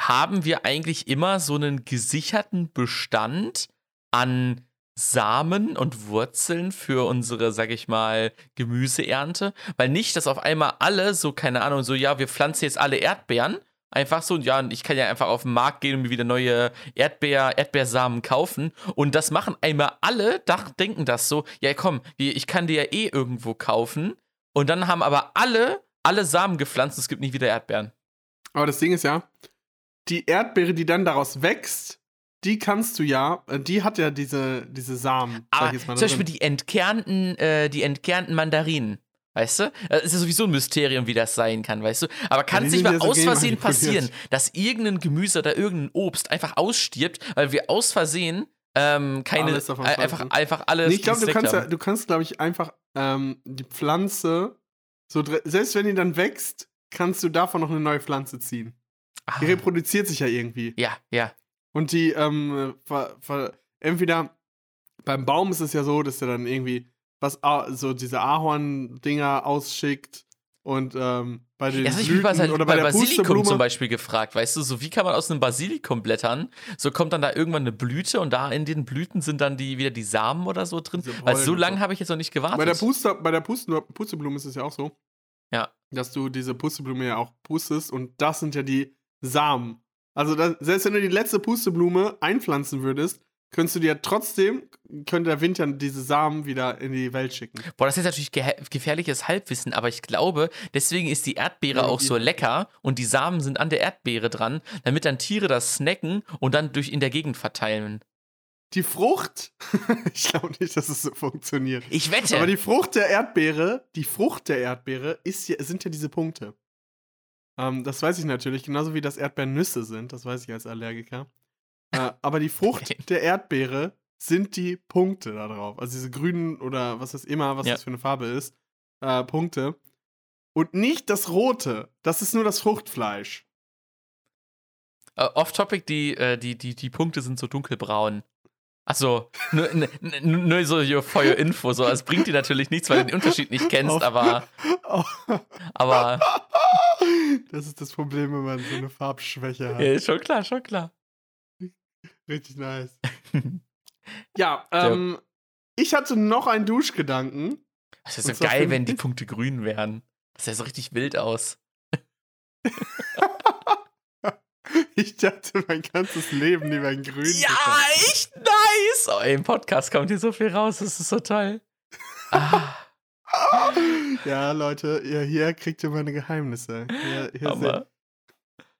haben wir eigentlich immer so einen gesicherten Bestand an Samen und Wurzeln für unsere, sag ich mal, Gemüseernte? Weil nicht, dass auf einmal alle so, keine Ahnung, so, ja, wir pflanzen jetzt alle Erdbeeren. Einfach so, ja, und ich kann ja einfach auf den Markt gehen und mir wieder neue Erdbeer, Erdbeersamen kaufen. Und das machen einmal alle, denken das so, ja komm, ich kann die ja eh irgendwo kaufen. Und dann haben aber alle, alle Samen gepflanzt, es gibt nicht wieder Erdbeeren. Aber das Ding ist ja, die Erdbeere, die dann daraus wächst, die kannst du ja, äh, die hat ja diese, diese Samen. sag Aber ich jetzt mal, zum Beispiel drin. die entkernten, äh, die entkernten Mandarinen. Weißt du? Das ist ja sowieso ein Mysterium, wie das sein kann, weißt du? Aber kann die es nicht mal so aus Versehen passieren, dass irgendein Gemüse oder irgendein Obst einfach ausstirbt, weil wir aus Versehen ähm, keine, Alles äh, einfach, einfach alles. Nee, ich glaube, du kannst ja, du kannst, glaube ich, einfach ähm, die Pflanze, so selbst wenn die dann wächst, kannst du davon noch eine neue Pflanze ziehen. Die Ah, reproduziert sich ja irgendwie. ja, ja. Und die, ähm, ver, ver, entweder beim Baum ist es ja so, dass der dann irgendwie was, so diese Ahorn-Dinger ausschickt und ähm, bei den Das habe ich mich bei, Blüten oder bei, der Basilikum zum Beispiel gefragt, weißt du, so wie kann man aus einem Basilikumblättern, so kommt dann da irgendwann eine Blüte und da in den Blüten sind dann die, wieder die Samen oder so drin. Weil so Pollen und lange so. habe ich jetzt noch nicht gewartet. Bei der, Puste, bei der Puste, Pusteblume ist es ja auch so. Ja. Dass du diese Pusteblume ja auch pustest und das sind ja die Samen. Also das, selbst wenn du die letzte Pusteblume einpflanzen würdest, könntest du dir trotzdem, könnte der Wind ja diese Samen wieder in die Welt schicken. Boah, das ist natürlich ge gefährliches Halbwissen, aber ich glaube, deswegen ist die Erdbeere Ja, auch so lecker und die Samen sind an der Erdbeere dran, damit dann Tiere das snacken und dann durch in der Gegend verteilen. Die Frucht, ich glaube nicht, dass es so funktioniert. Ich wette. Aber die Frucht der Erdbeere, die Frucht der Erdbeere ist ja, sind ja diese Punkte. Ähm, das weiß ich natürlich, genauso wie das Erdbeernüsse sind, das weiß ich als Allergiker. Äh, aber die Frucht Okay. der Erdbeere sind die Punkte da drauf. Also diese grünen oder was das immer, was Ja. das für eine Farbe ist, äh, Punkte. Und nicht das Rote, das ist nur das Fruchtfleisch. Äh, Off-Topic, die, äh, die, die, die Punkte sind so dunkelbraun. Achso, nur, nur so for your info. So, es bringt dir natürlich nichts, weil du den Unterschied nicht kennst, Auf- aber, aber das ist das Problem, wenn man so eine Farbschwäche hat. ja, ist schon klar, schon klar. Richtig nice. ja, ähm, ich hatte noch einen Duschgedanken. Das wäre so geil, wenn die Punkte grün wären. Das sähe so richtig wild aus. Ich dachte mein ganzes Leben, die wären grün. Ja, echt nice! Oh, ey, im Podcast kommt hier so viel raus, das ist so toll. Ah, Ja, Leute, ihr, hier kriegt ihr meine Geheimnisse. Hier, hier seht-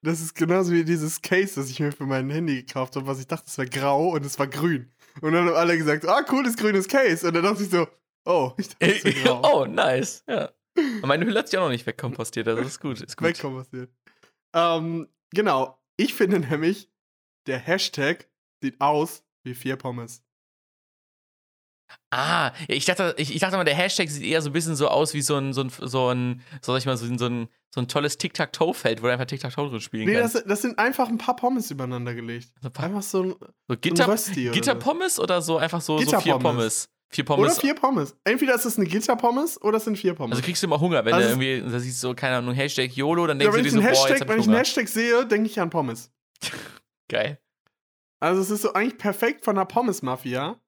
das ist genauso wie dieses Case, das ich mir für mein Handy gekauft habe, was ich dachte, es wäre grau und es war grün. Und dann haben alle gesagt, ah, cooles grünes Case. Und dann dachte ich so, oh, ich dachte, es wäre grau. oh, nice. Ja. Und meine Hülle hat sich auch noch nicht wegkompostiert, also ist gut. Ist gut. Wegkompostiert. Ähm, genau. Ich finde nämlich, der Hashtag sieht aus wie vier Pommes. Ah, ich dachte, ich, ich dachte mal, der Hashtag sieht eher so ein bisschen so aus wie so ein, so ein, so ein, so sag ich mal, so ein, so ein, so ein tolles Tic-Tac-Toe-Feld, wo du einfach Tic-Tac-Toe drin spielen Nee, das, kannst. das sind einfach ein paar Pommes übereinander gelegt. So ein paar- Einfach so ein. So Gitter, Rösti oder Gitterpommes oder so einfach so, so vier. Pommes? Vier Pommes. Oder vier Pommes. Entweder ist es eine Gitterpommes oder es sind vier Pommes. Also kriegst du immer Hunger, wenn Also du irgendwie, da siehst du so, keine Ahnung, Hashtag YOLO, dann ja, denkst wenn du ich, dir so, boah, jetzt Hashtag, hab wenn ich ich einen. Hashtag sehe, denke ich an Pommes. Geil. Also es ist so eigentlich perfekt von der Pommes-Mafia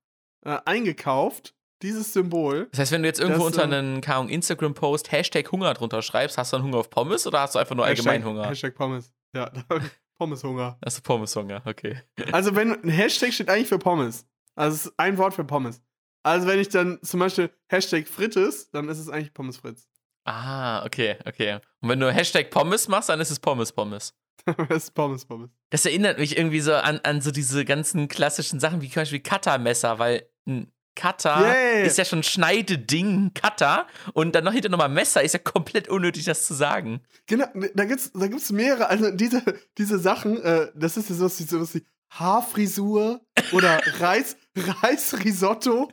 äh, eingekauft, dieses Symbol. Das heißt, wenn du jetzt irgendwo Das, unter ähm, einen Ahnung, Instagram-Post Hashtag Hunger drunter schreibst, hast du dann Hunger auf Pommes oder hast du einfach nur allgemein Hashtag, Hunger? Hashtag Pommes. Ja, Pommes-Hunger. Hast du Pommes-Hunger, okay. Also wenn ein Hashtag steht eigentlich für Pommes. Also es ist ein Wort für Pommes. Also wenn ich dann zum Beispiel Hashtag Frittes, dann ist es eigentlich Pommes Fritz. Ah, okay, okay. Und wenn du Hashtag Pommes machst, dann ist es Pommes-Pommes. das ist Pommes Pommes. Das erinnert mich irgendwie so an, an so diese ganzen klassischen Sachen wie zum Beispiel Cuttermesser, weil ein Cutter Yeah. ist ja schon Schneideding, Cutter und dann noch hinter nochmal Messer, ist ja komplett unnötig, das zu sagen. Genau, da gibt's, da gibt's mehrere, also diese, diese Sachen, äh, das ist ja sowas wie, sowas wie Haarfrisur oder Reis, Reisrisotto,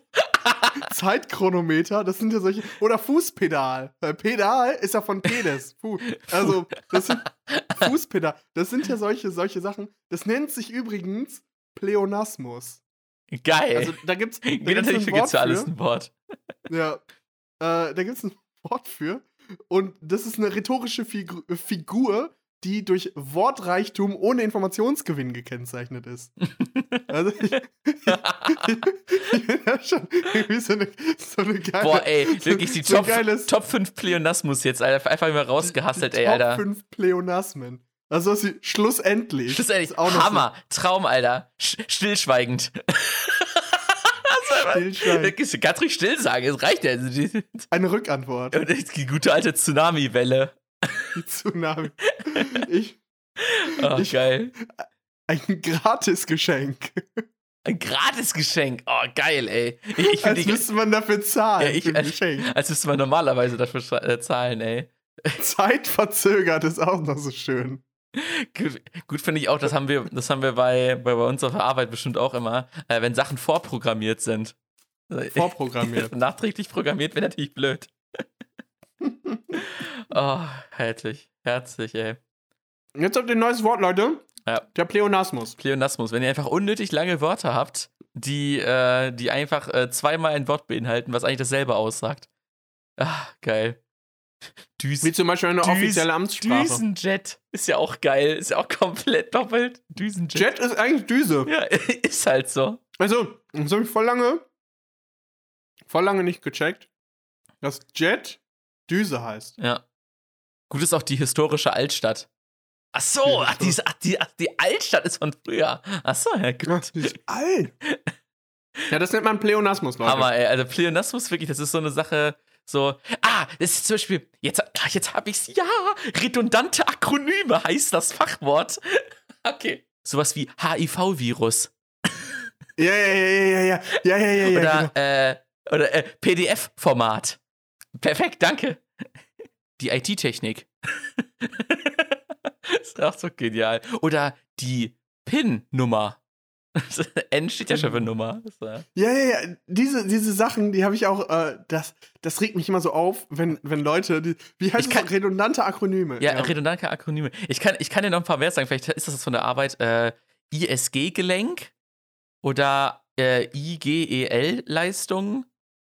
Zeitchronometer, das sind ja solche, oder Fußpedal. Weil Pedal ist ja von Penis. Fu also, das sind Fußpedal. Das sind ja solche, solche Sachen. Das nennt sich übrigens Pleonasmus. Geil. Also, da gibt's, da Geht gibt's natürlich für, Wort gibt's für alles ein Wort. Ja. Äh, da gibt es ein Wort für. Und das ist eine rhetorische Figu Figur, die durch Wortreichtum ohne Informationsgewinn gekennzeichnet ist. also ich, ich, bin ja schon irgendwie so eine, so eine geile. Boah, ey, wirklich die so Top, Top 5 Pleonasmus jetzt, Alter. Einfach mal rausgehasselt, ey, Top Alter. 5 Pleonasmen. Also was wie schlussendlich. Schlussendlich, Hammer, Traum, Alter. Sch stillschweigend. So Stillschweigend. Kannst ruhig still sagen, es reicht ja. Eine Rückantwort. die gute alte Tsunami-Welle. Die Tsunami. Ich, Oh, Ich- geil. ein Gratisgeschenk. Ein Gratisgeschenk. Oh, geil, ey. Ich, ich Als die. müsste man dafür zahlen. Ja, ich- Geschenk. Als müsste man normalerweise dafür zahlen, ey. Zeitverzögert ist auch noch so schön. Gut, gut finde ich auch, das haben wir, das haben wir bei, bei, bei uns auf der Arbeit bestimmt auch immer, äh, wenn Sachen vorprogrammiert sind. Vorprogrammiert. Nachträglich programmiert wäre natürlich blöd. oh, herzlich. Herzlich, ey. Jetzt habt ihr ein neues Wort, Leute. Ja. Der Pleonasmus. Pleonasmus. Wenn ihr einfach unnötig lange Wörter habt, die, äh, die einfach äh, zweimal ein Wort beinhalten, was eigentlich dasselbe aussagt. Ah, geil. Düs Wie zum Beispiel eine offizielle Amtssprache. Düsenjet. Ist ja auch geil. Ist ja auch komplett doppelt. Düsenjet. Jet ist eigentlich Düse. Ja, ist halt so. Also, das habe ich voll lange, voll lange nicht gecheckt, dass Jet Düse heißt. Ja. Gut ist auch die historische Altstadt. Ach so, Ja, ach, die, ist- ach, die, ach, die Altstadt ist von früher. Ach so, ja, gut. die ist alt. Ja, das nennt man Pleonasmus, Leute. Aber ey, also Pleonasmus wirklich, das ist so eine Sache, so, ah, das ist zum Beispiel, jetzt, ah, jetzt habe ich's, ja, redundante Akronyme heißt das Fachwort. Okay. Sowas wie HIV-Virus. Ja, ja, ja, ja, ja, ja, ja, ja, ja, ja, Oder, genau. äh, oder äh, PDF-Format. Perfekt, danke. Die IT-Technik. ist auch so genial. Oder die PIN-Nummer. N steht ja schon für Nummer. Ja, ja, ja, diese, diese Sachen, die habe ich auch, äh, das, das regt mich immer so auf, wenn, wenn Leute, die, wie heißt Ich das, kann- redundante Akronyme. Ja, redundante Akronyme. Ich kann, ich kann dir noch ein paar mehr sagen. Vielleicht ist das von der Arbeit äh, ISG-Gelenk oder äh, IGEL-Leistung.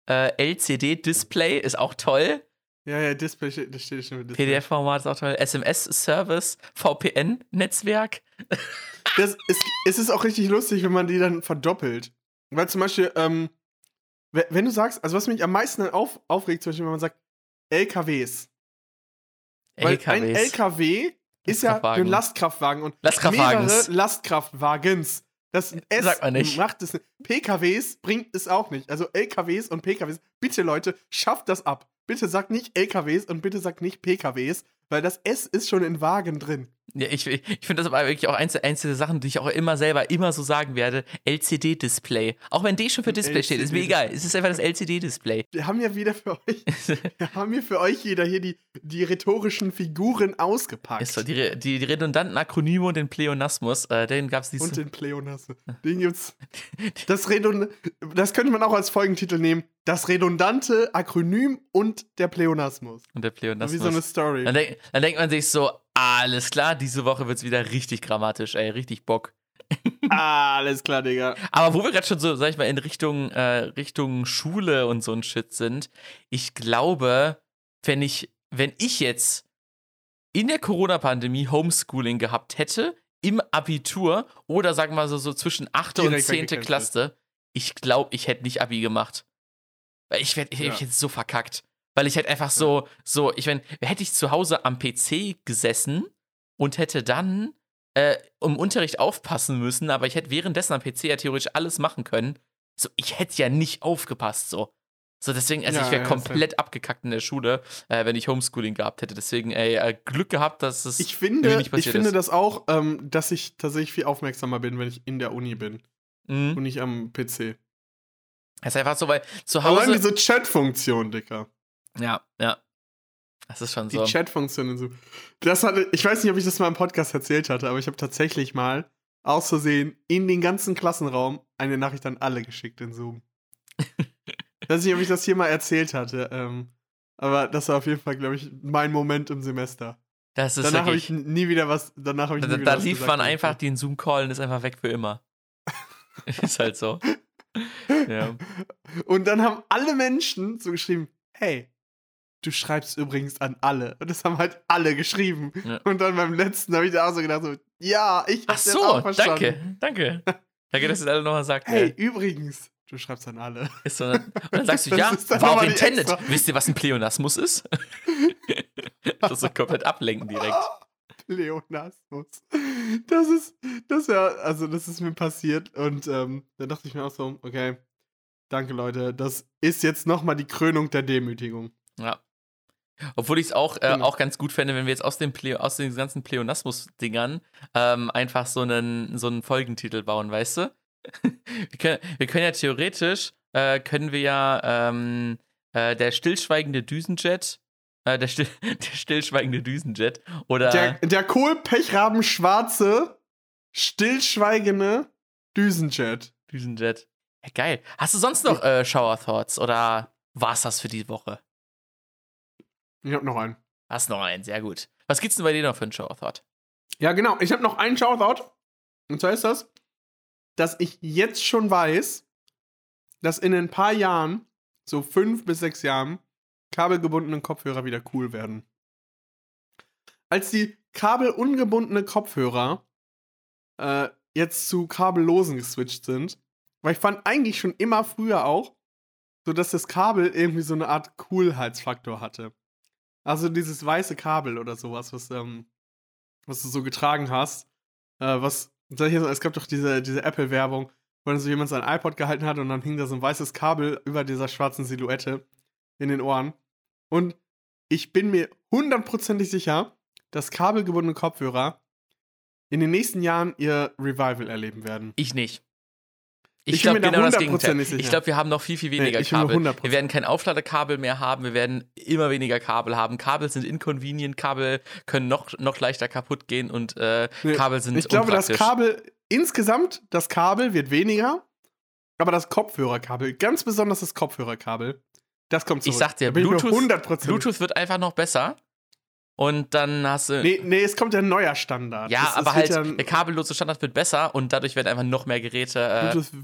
Äh, LCD-Display ist auch toll. Ja, ja, Display, steht- das steht schon mit Display. PDF-Format ist auch toll. SMS-Service, VPN-Netzwerk. Das ist, es ist auch richtig lustig, wenn man die dann verdoppelt. Weil zum Beispiel, ähm, we- wenn du sagst, also was mich am meisten auf, aufregt, zum Beispiel, wenn man sagt LKWs. Weil ein LKWs. LKW ist ja ein Lastkraftwagen und Lastkraftwagens. mehrere Lastkraftwagens. Das S Sagt man nicht. macht es nicht. PKWs bringt es auch nicht. Also LKWs und PKWs. Bitte Leute, schafft das ab. Bitte sagt nicht LKWs und bitte sagt nicht PKWs, weil das S ist schon in Wagen drin. Ja, ich, ich finde das aber wirklich auch eins, eins der Sachen, die ich auch immer selber immer so sagen werde. LCD-Display. Auch wenn D schon für Display steht, ist mir egal. Es ist einfach das LCD-Display. Wir haben ja wieder für euch, wir haben hier für euch jeder hier die, die rhetorischen Figuren ausgepackt. Ist so, die, die, die redundanten Akronyme und den Pleonasmus, äh, den gab es und dieses. den Pleonasmus. Den gibt's. Das, Redund das könnte man auch als Folgentitel nehmen. Das redundante Akronym und der Pleonasmus. Und der Pleonasmus. Wie so eine Story. dann, denk, dann denkt man sich so, alles klar, diese Woche wird es wieder richtig grammatisch, ey, richtig Bock. Alles klar, Digga. Aber wo wir gerade schon so, sag ich mal, in Richtung, äh, Richtung Schule und so ein Shit sind, ich glaube, wenn ich, wenn ich jetzt in der Corona-Pandemie Homeschooling gehabt hätte, im Abitur oder sagen wir mal so, so zwischen 8. und Direkt 10. weggecancelt. Klasse, ich glaube, ich hätte nicht Abi gemacht. Weil ich, werd, ich, Ja. ich hätte so verkackt. Weil ich hätte einfach so, so, ich meine, hätte ich zu Hause am PC gesessen und hätte dann äh, im Unterricht aufpassen müssen, aber ich hätte währenddessen am PC ja theoretisch alles machen können. So, ich hätte ja nicht aufgepasst, so. So, deswegen, also Ja, ich wäre ja, komplett abgekackt in der Schule, äh, wenn ich Homeschooling gehabt hätte. Deswegen, ey, äh, Glück gehabt, dass es Ich finde, nicht ich passiert finde ist. das auch, ähm, dass ich tatsächlich viel aufmerksamer bin, wenn ich in der Uni bin Mhm. und nicht am PC. Es ist einfach so, weil zu Allein Hause. diese Chat-Funktion, Dicker. Ja, ja. Das ist schon Die so. Chat-Funktion und so. Das hatte, ich weiß nicht, ob ich das mal im Podcast erzählt hatte, aber ich habe tatsächlich mal aus Versehen in den ganzen Klassenraum eine Nachricht an alle geschickt in Zoom. ich weiß nicht, ob ich das hier mal erzählt hatte, ähm, aber das war auf jeden Fall, glaube ich, mein Moment im Semester. Das ist Danach habe ich nie wieder was, danach habe ich Da, nie wieder da was lief man einfach den Zoom-Call und ist einfach weg für immer. ist halt so. Ja. Und dann haben alle Menschen so geschrieben, hey, du schreibst übrigens an alle. Und das haben halt alle geschrieben. Ja. Und dann beim letzten habe ich da auch so gedacht, so, ja, ich Ach hab's auch so, verstanden. danke, danke. Danke, dass ihr das alle nochmal sagt. Hey, ey. übrigens, du schreibst an alle. Ist so, und dann sagst du, ja, war auch intended. Wisst ihr, was ein Pleonasmus ist? das ist so komplett ablenken direkt. Leonasmus. Das ist, das ja, also das ist mir passiert und ähm, da dachte ich mir auch so, okay, danke Leute, das ist jetzt nochmal die Krönung der Demütigung. Ja. Obwohl ich es auch, äh, Genau. auch ganz gut fände, wenn wir jetzt aus, dem Pleo, aus den ganzen Pleonasmus-Dingern ähm, einfach so einen, so einen Folgentitel bauen, weißt du? wir, können, wir können ja theoretisch, äh, können wir ja ähm, äh, der stillschweigende Düsenjet, äh, der, still, der stillschweigende Düsenjet oder Der, der Kohlpechraben-schwarze, stillschweigende Düsenjet. Düsenjet. Ja, geil. Hast du sonst noch äh, Shower Thoughts oder war's das für die Woche? Ich hab noch einen. Hast noch einen, sehr gut. Was gibt's denn bei dir noch für einen Shower Thought? Ja, genau. Ich habe noch einen Shoutout. Und zwar ist das, dass ich jetzt schon weiß, dass in ein paar Jahren, so fünf bis sechs Jahren, kabelgebundene Kopfhörer wieder cool werden. Als die kabelungebundene Kopfhörer äh, jetzt zu kabellosen geswitcht sind, weil ich fand eigentlich schon immer früher auch, so dass das Kabel irgendwie so eine Art Coolheitsfaktor hatte. Also dieses weiße Kabel oder sowas, was, ähm, was du so getragen hast. Äh, was, es gab doch diese, diese Apple-Werbung, wo dann so jemand sein iPod gehalten hat und dann hing da so ein weißes Kabel über dieser schwarzen Silhouette in den Ohren. Und ich bin mir hundertprozentig sicher, dass kabelgebundene Kopfhörer in den nächsten Jahren ihr Revival erleben werden. Ich nicht. Ich, Ich glaube genau das Gegenteil. sicher. Ich glaube, wir haben noch viel, viel weniger mir Kabel. 100%. Wir werden kein Aufladekabel mehr haben, wir werden immer weniger Kabel haben. Kabel sind inconvenient, Kabel können noch, noch leichter kaputt gehen und äh, Nee, Kabel sind Ich glaube, das. Kabel, insgesamt, das Kabel wird weniger, aber das Kopfhörerkabel, ganz besonders das Kopfhörerkabel, das kommt zurück. Ich sag dir, Bluetooth, ich mir 100% Bluetooth wird einfach noch besser. Und dann hast du. Nee, nee, es kommt ja ein neuer Standard. ja, es aber halt, ja- der kabellose Standard wird besser und dadurch werden einfach noch mehr Geräte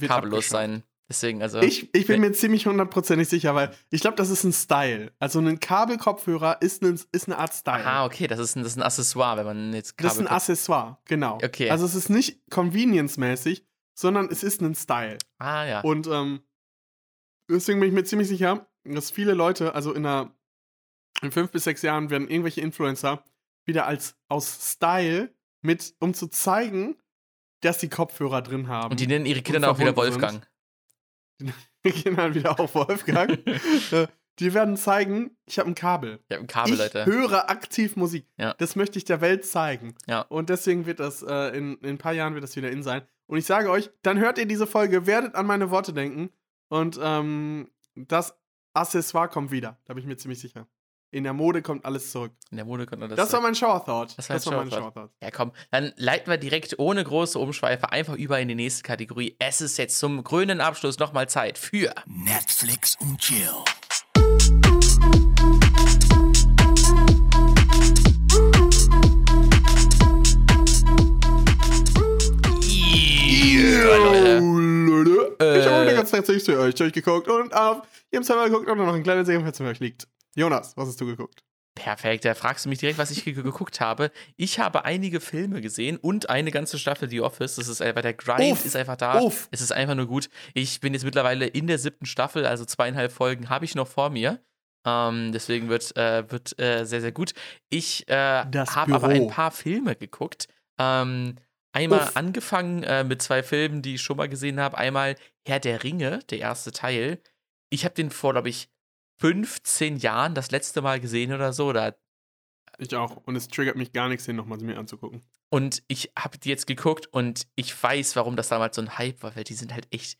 äh, kabellos sein. Deswegen, also. Ich, ich bin mir ziemlich hundertprozentig sicher, weil ich glaube, das ist ein Style. Also ein Kabelkopfhörer ist, ein, ist eine Art Style. Aha, okay, das ist, ein, das ist ein Accessoire, wenn man jetzt Kabel. das ist ein Accessoire, genau. Okay. Also es ist nicht convenience-mäßig, sondern es ist ein Style. ah, ja. Und ähm, deswegen bin ich mir ziemlich sicher, dass viele Leute, also in einer in fünf bis sechs Jahren werden irgendwelche Influencer wieder als aus Style mit, um zu zeigen, dass die Kopfhörer drin haben. Und die nennen ihre Kinder dann auch wieder Wolfgang. Wir gehen dann wieder auf Wolfgang. Äh, die werden zeigen, ich habe ein Kabel. Ja, ein Kabel, ich Leute. höre aktiv Musik. Ja. Das möchte ich der Welt zeigen. Ja. Und deswegen wird das, äh, in, in ein paar Jahren wird das wieder in sein. Und ich sage euch, dann hört ihr diese Folge, werdet an meine Worte denken. Und ähm, das Accessoire kommt wieder. Da bin ich mir ziemlich sicher. In der Mode kommt alles zurück. In der Mode kommt noch das. Das, war mein Shower Thought. Das war ein mein Shower Thought. ja, komm, dann leiten wir direkt ohne große Umschweife einfach über in die nächste Kategorie. Es ist jetzt zum grünen Abschluss nochmal Zeit für Netflix und Chill. Leute. Äh. ich habe wieder ganz tatsächlich zu euch durchgeguckt und auf jedem Server geguckt und noch ein kleines Segment zu euch liegt. Jonas, was hast du geguckt? Perfekt, da fragst du mich direkt, was ich ge- geguckt habe. Ich habe einige Filme gesehen und eine ganze Staffel The Office. Das ist einfach, der Grind Uff, ist einfach da. uff. Es ist einfach nur gut. Ich bin jetzt mittlerweile in der siebten Staffel, also zweieinhalb Folgen habe ich noch vor mir. Ähm, deswegen wird, äh, wird äh, sehr, sehr gut. Ich äh, habe aber ein paar Filme geguckt. Ähm, einmal Uff. angefangen äh, mit zwei Filmen, die ich schon mal gesehen habe. Einmal Herr der Ringe, der erste Teil. Ich habe den vor, glaube ich, 15 Jahren das letzte Mal gesehen oder so. Oder Ich auch. Und es triggert mich gar nichts, den nochmal mir anzugucken. Und ich habe die jetzt geguckt und ich weiß, warum das damals so ein Hype war, weil die sind halt echt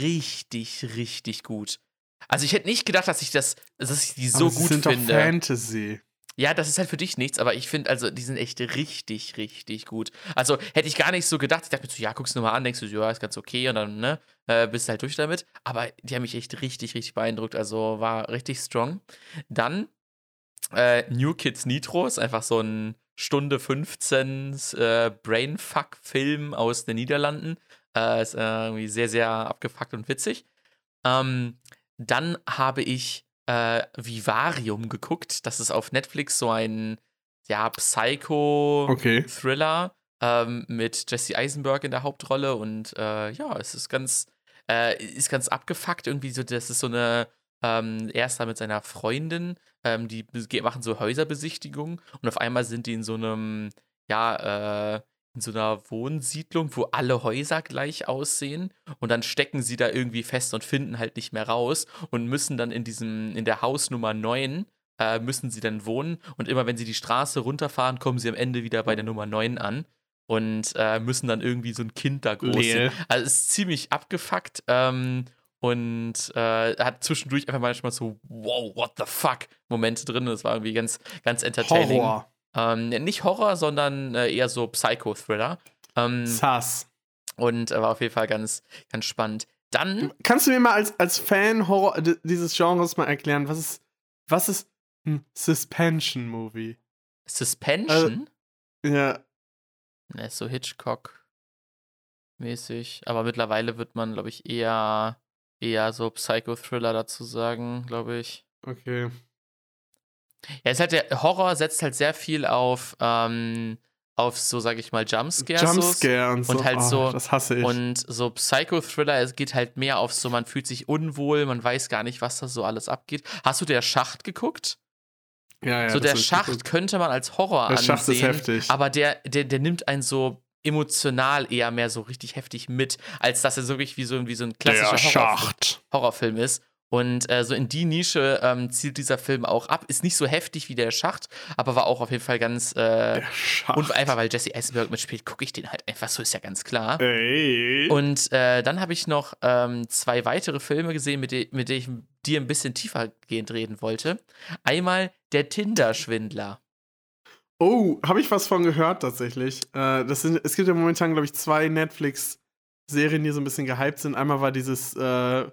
richtig, richtig gut. Also ich hätte nicht gedacht, dass ich das, dass ich die so Aber gut sind finde. Doch Fantasy. Ja, das ist halt für dich nichts, aber ich finde, also die sind echt richtig, richtig gut. Also hätte ich gar nicht so gedacht. Ich dachte mir so, ja, guckst du mal an, denkst du, ja, ist ganz okay und dann, ne, äh, bist du halt durch damit. Aber die haben mich echt richtig, richtig beeindruckt. Also war richtig strong. Dann äh, New Kids Nitro ist einfach so ein Stunde 15 äh, Brainfuck-Film aus den Niederlanden. Äh, ist äh, irgendwie sehr, sehr abgefuckt und witzig. Ähm, dann habe ich äh, Vivarium geguckt. Das ist auf Netflix so ein ja, Psycho-Thriller Okay. ähm, mit Jesse Eisenberg in der Hauptrolle und äh, ja, es ist ganz, äh, ist ganz abgefuckt irgendwie so, das ist so eine, ähm, er ist da mit seiner Freundin, ähm, die machen so Häuserbesichtigungen und auf einmal sind die in so einem, ja, äh, in so einer Wohnsiedlung, wo alle Häuser gleich aussehen und dann stecken sie da irgendwie fest und finden halt nicht mehr raus und müssen dann in diesem, in der Hausnummer 9 äh, müssen sie dann wohnen. Und immer wenn sie die Straße runterfahren, kommen sie am Ende wieder bei der Nummer 9 an und äh, müssen dann irgendwie so ein Kind da großziehen. Lel. Also es ist ziemlich abgefuckt ähm, und äh, hat zwischendurch einfach manchmal so, wow, what the fuck, Momente drin. Das war irgendwie ganz, ganz entertaining. Horror. Ähm, nicht Horror, sondern äh, eher so Psycho-Thriller. Ähm, Sass. und äh, war auf jeden Fall ganz, ganz spannend. Dann, Kannst du mir mal als, als Fan Horror dieses Genres mal erklären, was ist, was ist ein Suspension-Movie? Suspension. Ja, Ne, ist so Hitchcock-mäßig. Aber mittlerweile wird man, glaube ich, eher, eher so Psycho-Thriller dazu sagen, glaube ich. okay. Ja, es ist halt der Horror setzt halt sehr viel auf, ähm, auf so, sage ich mal, Jumpscares. so. Jumpscare und so. und halt oh, so- Das hasse ich. Und so Psycho-Thriller, es geht halt mehr auf so, man fühlt sich unwohl, man weiß gar nicht, was da so alles abgeht. Hast du der Schacht geguckt? Ja, ja, so der Schacht könnte man als Horror Der ansehen. Schacht ist heftig. Aber der, der, der nimmt einen so emotional eher mehr so richtig heftig mit, als dass er so wirklich wie so, wie so ein klassischer Horror. Horrorfilm ist. Und äh, so in die Nische ähm, zielt dieser Film auch ab. Ist nicht so heftig wie der Schacht, aber war auch auf jeden Fall ganz. Äh, und einfach weil Jesse Eisenberg mitspielt, gucke ich den halt einfach so, ist ja ganz klar. Ey. Und äh, dann habe ich noch ähm, zwei weitere Filme gesehen, mit, de mit denen ich dir ein bisschen tiefergehend reden wollte. Einmal Der Tinder-Schwindler. Oh, habe ich was von gehört tatsächlich. Äh, das sind, es gibt ja momentan, glaube ich, zwei Netflix-Serien, die so ein bisschen gehypt sind. Einmal war dieses, äh,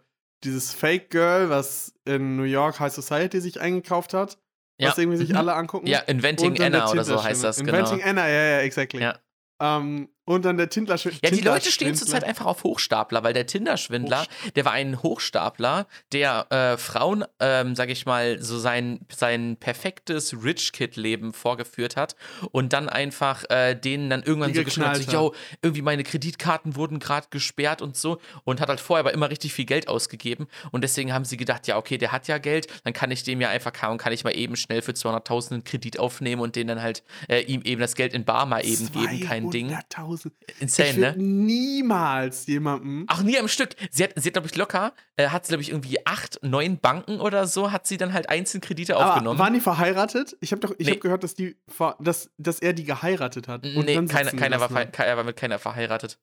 dieses Fake Girl, was in New York High Society sich eingekauft hat. Ja. Was irgendwie sich Mhm. alle angucken. Ja, Inventing Anna oder so heißt das, genau. Inventing Anna, ja, ja, exactly. Ja. Ähm, und dann der Tindler Ja, die Leute stehen zurzeit einfach auf Hochstapler, weil der Tinder-Schwindler, der war ein Hochstapler, der äh, Frauen, ähm, sag ich mal, so sein, sein perfektes Rich-Kid-Leben vorgeführt hat und dann einfach äh, denen dann irgendwann Die so geschrieben hat, so, yo, irgendwie meine Kreditkarten wurden gerade gesperrt und so. Und hat halt vorher aber immer richtig viel Geld ausgegeben und deswegen haben sie gedacht, ja, okay, der hat ja Geld, dann kann ich dem ja einfach, kann, kann ich mal eben schnell für 200.000 einen Kredit aufnehmen und denen dann halt äh, ihm eben das Geld in Bar mal eben geben, kein Ding. 200.000. Insane, ich ne? niemals jemandem. Ach, nie am Stück. Sie hat, sie hat glaube ich, locker, äh, hat sie, glaube ich, irgendwie acht, neun Banken oder so, hat sie dann halt einzeln Kredite Aber aufgenommen. waren die verheiratet? Ich habe doch, ich Nee. habe gehört, dass die, dass, dass er die geheiratet hat. und nee, keiner, keiner war, er war mit keiner verheiratet.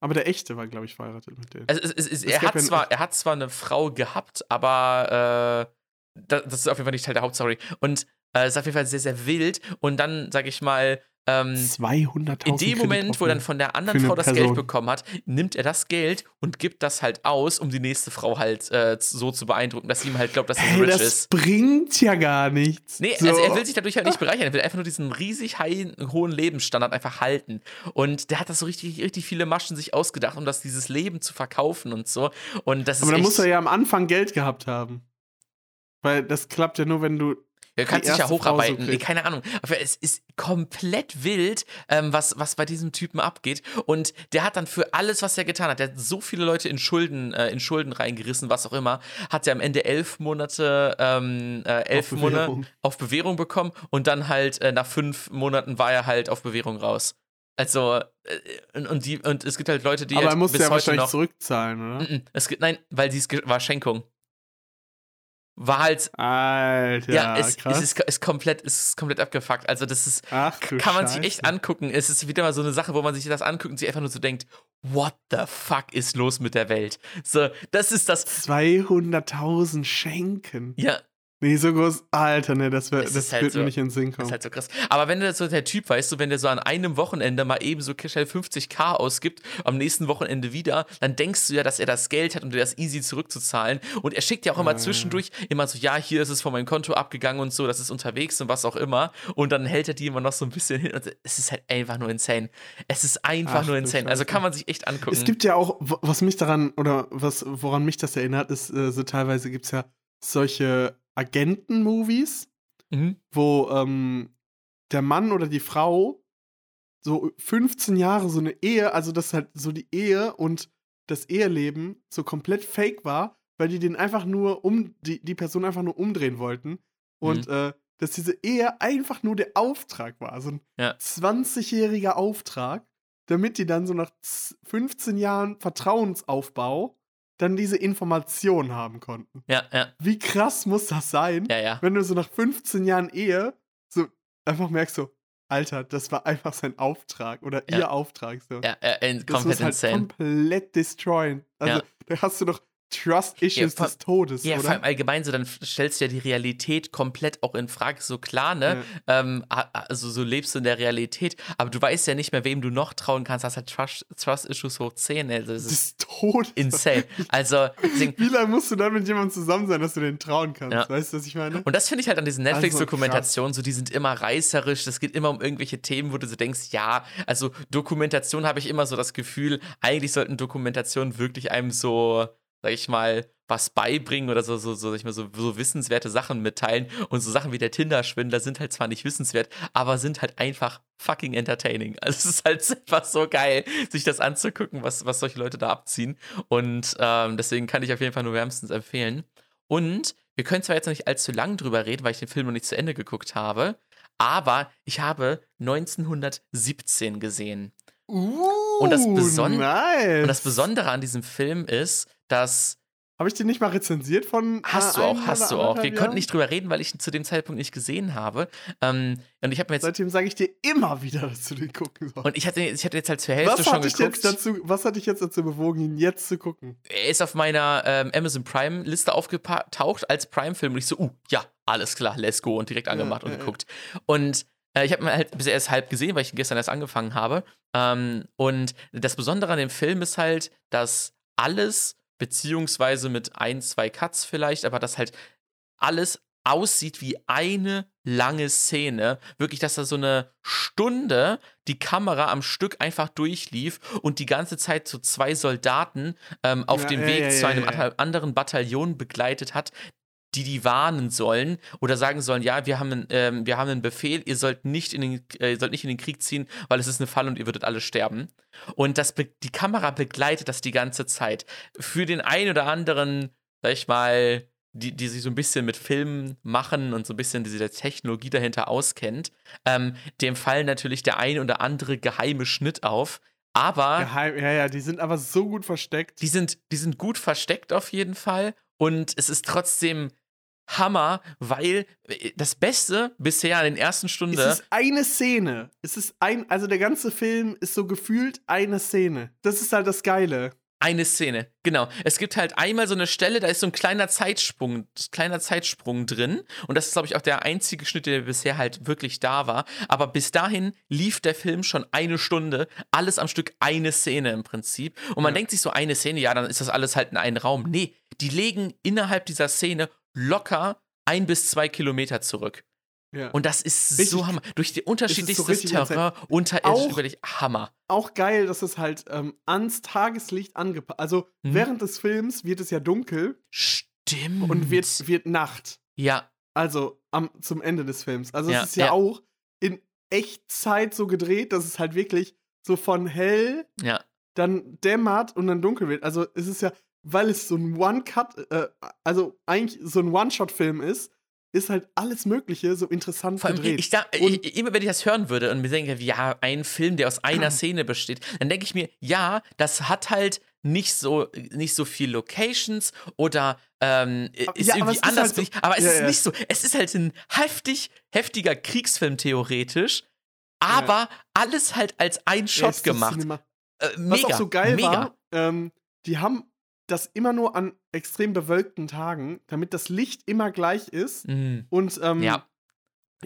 Aber der echte war, glaube ich, verheiratet mit denen. Also, es, es, es, er, hat zwar, er hat zwar eine Frau gehabt, aber äh, das, das ist auf jeden Fall nicht Teil der Hauptstory. Und äh, es ist auf jeden Fall sehr, sehr wild. Und dann, sag ich mal, ähm, 200.000 in dem Moment, wo er dann von der anderen Frau das Person. Geld bekommen hat, nimmt er das Geld und gibt das halt aus, um die nächste Frau halt äh, so zu beeindrucken, dass sie ihm halt glaubt, dass er Hey, rich das ist. bringt ja gar nichts. Nee, So. also er will sich dadurch halt nicht bereichern. Er will einfach nur diesen riesig high, hohen Lebensstandard einfach halten. Und der hat das so richtig, richtig viele Maschen sich ausgedacht, um das dieses Leben zu verkaufen und so. Und das ist Aber dann muss er ja am Anfang Geld gehabt haben. Weil das klappt ja nur, wenn du. Er kann sich ja so hocharbeiten. nee, keine Ahnung. Aber es ist komplett wild, ähm, was, was bei diesem Typen abgeht. Und der hat dann für alles, was er getan hat, der hat so viele Leute in Schulden, äh, in Schulden reingerissen, was auch immer, hat er am Ende elf Monate, ähm, äh, elf Auf Monate Bewährung. auf Bewährung bekommen und dann halt äh, nach fünf Monaten war er halt auf Bewährung raus. Also, äh, und, die, und es gibt halt Leute, die aber halt er bis ja wahrscheinlich noch. zurückzahlen, oder? Es gibt, nein, weil sie es war Schenkung. War halt, Alter, ja, es, krass. es ist, ist komplett, ist komplett abgefuckt. Also, das ist, Ach, kann man sich echt angucken. Es ist wieder mal so eine Sache, wo man sich das anguckt und sich einfach nur so denkt, what the fuck ist los mit der Welt? So, das ist das, 200.000 Schenken. ja, Nee, so groß. Alter, ne, das, wär, das halt wird so- mir nicht in den Sinn Das kommen. ist halt so krass. Aber wenn der so der Typ, weißt du, wenn der so an einem Wochenende mal eben so schnell 50k ausgibt, am nächsten Wochenende wieder, dann denkst du ja, dass er das Geld hat, um dir das easy zurückzuzahlen. Und er schickt ja auch immer zwischendurch immer so, ja, hier ist es von meinem Konto abgegangen und so, das ist unterwegs und was auch immer. Und dann hält er die immer noch so ein bisschen hin. Und es ist halt einfach nur insane. Es ist einfach Ach, nur du insane. Also kann man sich echt angucken. Es gibt ja auch, was mich daran, oder was, woran mich das erinnert, ist, äh, so teilweise gibt es ja solche Agenten-Movies, mhm. wo ähm, der Mann oder die Frau so 15 Jahre so eine Ehe, also dass halt so die Ehe und das Eheleben so komplett fake war, weil die den einfach nur um, die, die Person einfach nur umdrehen wollten. Und Mhm. äh, dass diese Ehe einfach nur der Auftrag war. So ein Ja. 20-jähriger Auftrag, damit die dann so nach z- 15 Jahren Vertrauensaufbau dann diese Information haben konnten. Ja, ja, Wie krass muss das sein, ja, ja. wenn du so nach 15 Jahren Ehe so einfach merkst so, Alter, das war einfach sein Auftrag oder Ja. ihr Auftrag so. Ja, ja, äh, das komplett muss halt insane. komplett destroyen. Also, Ja. da hast du doch Trust-Issues vor- des Todes, Ja, vor oder? allem allgemein so, dann stellst du ja die Realität komplett auch in Frage. So klar, ne? Ähm, a- a- also so lebst du in der Realität, aber du weißt ja nicht mehr, wem du noch trauen kannst. Hast halt Trust- Trust-Issues hoch 10. Also das ist des Todes. insane. Also, deswegen, Wie lange musst du dann mit jemandem zusammen sein, dass du den trauen kannst? Ja. Weißt du, was ich meine? Und das finde ich halt an diesen Also, Netflix-Dokumentationen, so die sind immer reißerisch, das geht immer um irgendwelche Themen, wo du so denkst, ja, also Dokumentation habe ich immer so das Gefühl, eigentlich sollten Dokumentationen wirklich einem so, sag ich mal, was beibringen oder so, so, so, sag ich mal, so, so wissenswerte Sachen mitteilen. Und so Sachen wie der Tinder-Schwindler sind halt zwar nicht wissenswert, aber sind halt einfach fucking entertaining. Also es ist halt einfach so geil, sich das anzugucken, was, was solche Leute da abziehen. Und ähm, deswegen kann ich auf jeden Fall nur wärmstens empfehlen. Und wir können zwar jetzt noch nicht allzu lang drüber reden, weil ich den Film noch nicht zu Ende geguckt habe, aber ich habe 1917 gesehen. Uh, das Beson- nice. Und das Besondere an diesem Film ist, dass Habe ich den nicht mal rezensiert von. hast äh, du auch, hast du auch. Wir konnten nicht drüber reden, weil ich ihn zu dem Zeitpunkt nicht gesehen habe. Ähm, und ich habe mir jetzt Seitdem sage ich dir immer wieder, dass du den gucken sollst. und ich hatte, ich hatte jetzt halt zur Hälfte Was schon geguckt. jetzt dazu, was hat dich jetzt dazu bewogen, ihn jetzt zu gucken? er ist auf meiner ähm, Amazon Prime Liste aufgetaucht als Prime-Film und ich so, uh, ja, alles klar, let's go und direkt angemacht und ja, ja. geguckt. Und äh, ich habe mir halt bisher erst halb gesehen, weil ich ihn gestern erst angefangen habe. Ähm, und das Besondere an dem Film ist halt, dass alles, beziehungsweise mit ein, zwei Cuts vielleicht, aber dass halt alles aussieht wie eine lange Szene. Wirklich, dass da so eine Stunde die Kamera am Stück einfach durchlief und die ganze Zeit so zwei Soldaten ähm, auf Ja, dem ja, Weg ja, zu einem anderen Bataillon begleitet hat, die die warnen sollen oder sagen sollen, ja, wir haben, einen, ähm, wir haben einen Befehl, ihr sollt nicht in den, äh, ihr sollt nicht in den Krieg ziehen, weil es ist eine Falle und ihr würdet alle sterben. Und das die Kamera begleitet das die ganze Zeit. Für den einen oder anderen, sag ich mal, die, die sich so ein bisschen mit Filmen machen und so ein bisschen diese Technologie dahinter auskennt, ähm, dem fallen natürlich der ein oder andere geheime Schnitt auf. Aber Geheim, ja, ja, die sind aber so gut versteckt. die sind, die sind gut versteckt auf jeden Fall. Und es ist trotzdem Hammer, weil äh, das Beste bisher in den ersten Stunde. Es ist eine Szene. Es ist ein, also der ganze Film ist so gefühlt eine Szene. Das ist halt das Geile. Eine Szene, genau. Es gibt halt einmal so eine Stelle, da ist so ein kleiner Zeitsprung, kleiner Zeitsprung drin. Und das ist, glaube ich, auch der einzige Schnitt, der bisher halt wirklich da war. Aber bis dahin lief der Film schon eine Stunde, alles am Stück eine Szene im Prinzip. Und man Ja. denkt sich so, eine Szene, ja, dann ist das alles halt in einen Raum. Nee, die legen innerhalb dieser Szene locker ein bis zwei Kilometer zurück. Ja. Und das ist Richtig- so Hammer. Durch die unterschiedlichstes richtig Terrain, unterirdisch, wirklich Hammer. auch geil, dass es halt ähm, ans Tageslicht angepasst. Also Mhm. während des Films wird es ja dunkel Stimmt. und wird, wird Nacht. Ja, Also am, zum Ende des Films. Also Ja, es ist ja, ja. auch in Echtzeit so gedreht, dass es halt wirklich so von hell ja. dann dämmert und dann dunkel wird. Also es ist ja, weil es so ein One-Cut, äh, also eigentlich so ein One-Shot-Film ist, ist halt alles Mögliche so interessant Vor allem, gedreht. ich, Und- ich, immer wenn ich das hören würde und mir denke, ja, ein Film, der aus einer Szene besteht, dann denke ich mir, ja, das hat halt nicht so, nicht so viel Locations oder ähm, ist ja, aber irgendwie ist anders, halt so- aber es Ja, ist ja. nicht so. Es ist halt ein heftig, heftiger Kriegsfilm theoretisch, aber alles halt als ein Shot ist gemacht. Äh, Was mega, auch so geil mega. war, ähm, die haben das immer nur an extrem bewölkten Tagen, damit das Licht immer gleich ist Mhm. und ähm, Ja.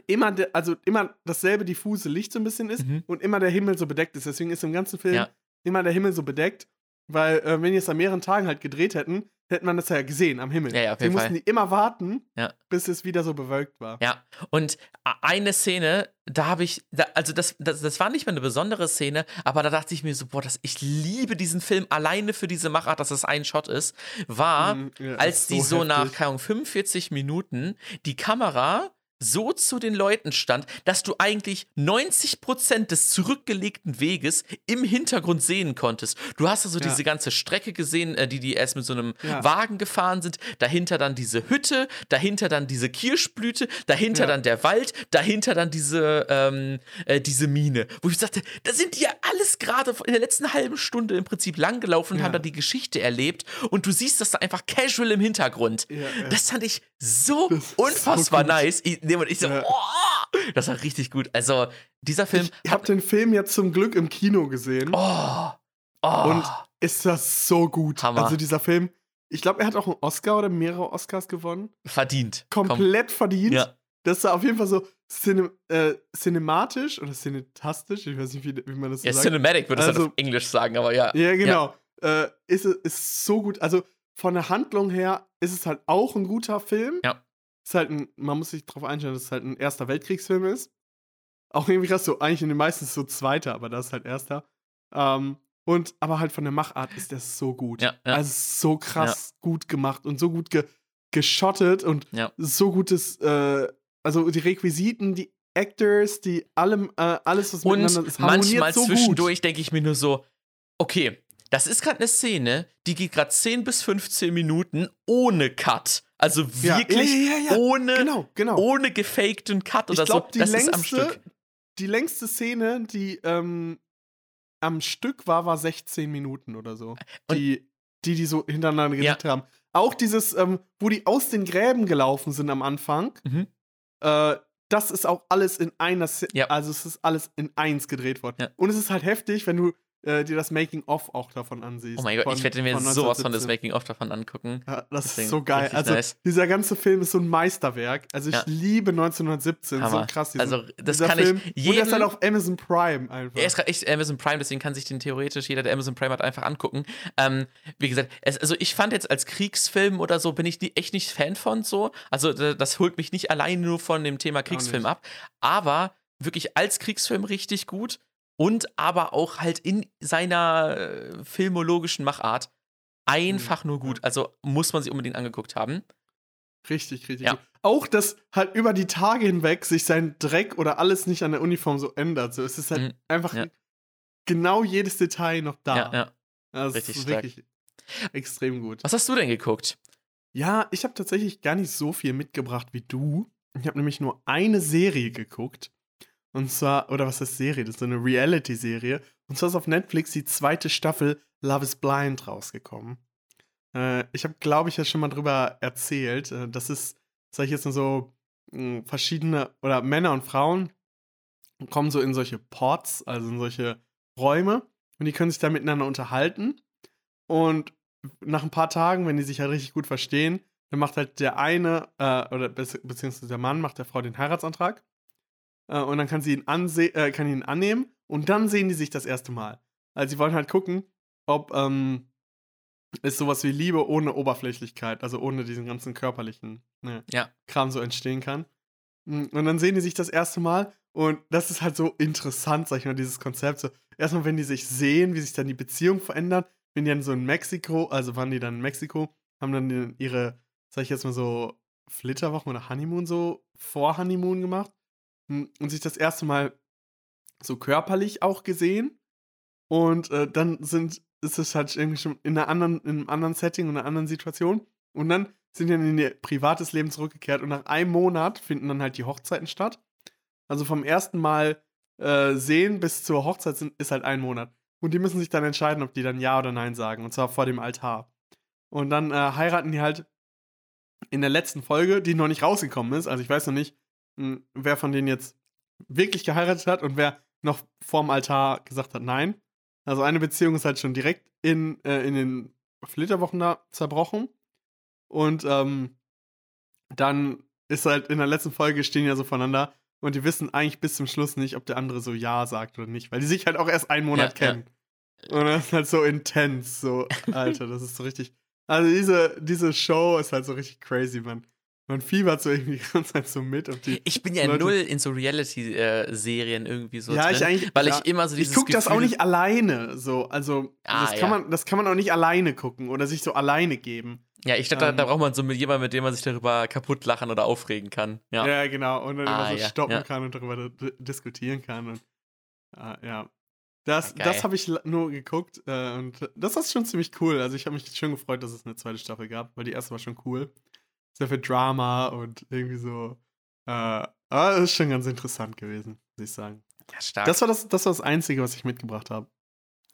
immer, also immer dasselbe diffuse Licht so ein bisschen ist Mhm. und immer der Himmel so bedeckt ist. Deswegen ist im ganzen Film Ja. immer der Himmel so bedeckt, weil äh, wenn die es an mehreren Tagen halt gedreht hätten, hätte man das ja gesehen am Himmel. Ja, ja, auf jeden mussten Fall. die immer warten, Ja. bis es wieder so bewölkt war. Ja, und eine Szene, da habe ich, da, also das, das, das war nicht mal eine besondere Szene, aber da dachte ich mir so, boah, das, ich liebe diesen Film alleine für diese Machart, dass es ein Shot ist, war, Mhm, ja, als die so, nach, heftig. keine Ahnung, 45 Minuten die Kamera so zu den Leuten stand, dass du eigentlich 90% des zurückgelegten Weges im Hintergrund sehen konntest. Du hast also Ja. diese ganze Strecke gesehen, äh, die die erst mit so einem Ja. Wagen gefahren sind, dahinter dann diese Hütte, dahinter dann diese Kirschblüte, dahinter Ja. dann der Wald, dahinter dann diese, ähm, äh, diese Mine. Wo ich sagte, da sind die ja alles gerade in der letzten halben Stunde im Prinzip langgelaufen und haben da die Geschichte erlebt und du siehst das da einfach casual im Hintergrund. Das fand ich so Das unfassbar so nice. Ich, nee, und ich so, Ja. oh, das war richtig gut. Also, dieser Film Ich habe den Film jetzt zum Glück im Kino gesehen. Oh, oh. Und ist das so gut. Hammer. Also dieser Film, ich glaube, er hat auch einen Oscar oder mehrere Oscars gewonnen. verdient. Komm. Komplett verdient. Ja. Das ist auf jeden Fall so cine, äh, cinematisch oder cinetastisch, ich weiß nicht, wie, wie man das so Ja, sagt. Cinematic würde es Also- dann auf Englisch sagen, aber ja. Ja, genau. Äh, ist, es- ist so gut. Also von der Handlung her ist es halt auch ein guter Film. Ja. Ist halt ein, man muss sich darauf einstellen, dass es halt ein Erster Weltkriegsfilm ist. Auch irgendwie krass, so eigentlich in den meisten ist es so Zweiter, aber das ist halt Erster. Ähm, und aber halt von der Machart ist der so gut. Ja, ja. Also so krass gut gemacht und so gut ge geschottet und Ja. so gutes, äh, also die Requisiten, die Actors, die allem, äh, alles, was Und miteinander ist, manchmal so zwischendurch denke ich mir nur so, okay, das ist gerade eine Szene, die geht gerade 10 bis 15 Minuten ohne Cut. Also wirklich ja, ja, ja, ohne, Genau, genau. ohne gefakten Cut oder ich glaube, so. die, Das ist am längste, Stück. die längste Szene, die ähm, am Stück war, war 16 Minuten oder so. Und- Die, die, die so hintereinander gedreht haben. Auch dieses, ähm, wo die aus den Gräben gelaufen sind am Anfang, Mhm. äh, das ist auch alles in einer Szene. Also es ist alles in eins gedreht worden. Und es ist halt heftig, wenn du äh, dir das Making-of auch davon ansiehst. Oh mein Gott, von- ich werde mir sowas von das 1917. Making-of davon angucken. Ja, das Deswegen ist so geil. Also, nice. dieser ganze Film ist so ein Meisterwerk. Also, ich Ja. liebe 1917. Hammer. So krass. diesen- Also, das kann Film. ich Und der ist halt auf Amazon Prime einfach. Er ist gerade echt Amazon Prime, deswegen kann sich den theoretisch jeder, der Amazon Prime hat, einfach angucken. Ähm, wie gesagt, es, also ich fand jetzt als Kriegsfilm oder so, bin ich echt nicht Fan von so. Also da- das holt mich nicht alleine nur von dem Thema Kriegsfilm ab. Aber wirklich als Kriegsfilm richtig gut und aber auch halt in seiner äh, filmologischen Machart einfach nur gut. Also muss man sich unbedingt angeguckt haben. Richtig, richtig. Ja. Auch, dass halt über die Tage hinweg sich sein Dreck oder alles nicht an der Uniform so ändert. So, es ist halt Mhm. einfach Ja. genau jedes Detail noch da. Ja, ja. Das Richtig ist stark. wirklich extrem gut. Was hast du denn geguckt? Ja, ich habe tatsächlich gar nicht so viel mitgebracht wie du. Ich habe nämlich nur eine Serie geguckt. Und zwar, oder was heißt Serie? Das ist so eine Reality-Serie. Und zwar ist auf Netflix die zweite Staffel Love is Blind rausgekommen. Äh, ich habe, glaube ich, ja schon mal drüber erzählt. Äh, das ist, sag ich jetzt mal so, mh, verschiedene, oder Männer und Frauen kommen so in solche Pods, also in solche Räume. Und die können sich da miteinander unterhalten. Und nach ein paar Tagen, wenn die sich halt richtig gut verstehen, dann macht halt der eine, äh, oder be beziehungsweise der Mann macht der Frau den Heiratsantrag. Äh, und dann kann sie ihn, anse äh, kann ihn annehmen und dann sehen die sich das erste Mal. Also sie wollen halt gucken, ob ähm, es sowas wie Liebe ohne Oberflächlichkeit, also ohne diesen ganzen körperlichen ne, Ja. Kram so entstehen kann. Mm, Und dann sehen die sich das erste Mal und das ist halt so interessant, sag ich mal, dieses Konzept. So, erstmal, wenn die sich sehen, wie sich dann die Beziehung verändert, wenn die dann so in Mexiko, also waren die dann in Mexiko, haben dann ihre, sag ich jetzt mal so, Flitterwochen oder Honeymoon so vor Honeymoon gemacht und sich das erste Mal so körperlich auch gesehen. Und äh, dann sind, ist es halt irgendwie schon in, einer anderen, in einem anderen Setting und einer anderen Situation. Und dann sind die dann in ihr privates Leben zurückgekehrt und nach einem Monat finden dann halt die Hochzeiten statt. Also vom ersten Mal äh, sehen bis zur Hochzeit sind, ist halt ein Monat. Und die müssen sich dann entscheiden, ob die dann Ja oder Nein sagen. Und zwar vor dem Altar. Und dann äh, heiraten die halt in der letzten Folge, die noch nicht rausgekommen ist. Also ich weiß noch nicht, wer von denen jetzt wirklich geheiratet hat und wer noch vorm Altar gesagt hat Nein. Also eine Beziehung ist halt schon direkt in, äh, in den Flitterwochen da zerbrochen. Und ähm, dann ist halt in der letzten Folge stehen ja so voneinander und die wissen eigentlich bis zum Schluss nicht, ob der andere so Ja sagt oder nicht, weil die sich halt auch erst einen Monat Ja, ja. kennen. Und das ist halt so intens, so, Alter, das ist so richtig. Also diese, diese Show ist halt so richtig crazy, man. Man fiebert so irgendwie die ganze Zeit so mit. Ich bin ja Leute- null in so Reality-Serien irgendwie so ja, drin, ich eigentlich, weil ja, ich immer so dieses ich gucke das auch nicht alleine, so, also Ah, das, kann ja. man, das kann man auch nicht alleine gucken oder sich so alleine geben. Ja, ich glaube, da, Ähm. da braucht man so mit jemandem, mit dem man sich darüber kaputt lachen oder aufregen kann. Ja. Ja, genau. Und dann Ah, immer so stoppen kann und darüber di- diskutieren kann. Und, äh, ja. Das, Ja, geil. das habe ich nur geguckt äh, und das ist schon ziemlich cool. Also ich habe mich schon gefreut, dass es eine zweite Staffel gab, weil die erste war schon cool. Sehr viel Drama und irgendwie so. Äh, aber es ist schon ganz interessant gewesen, muss ich sagen. Ja, stark. Das war das, das war das Einzige, was ich mitgebracht habe.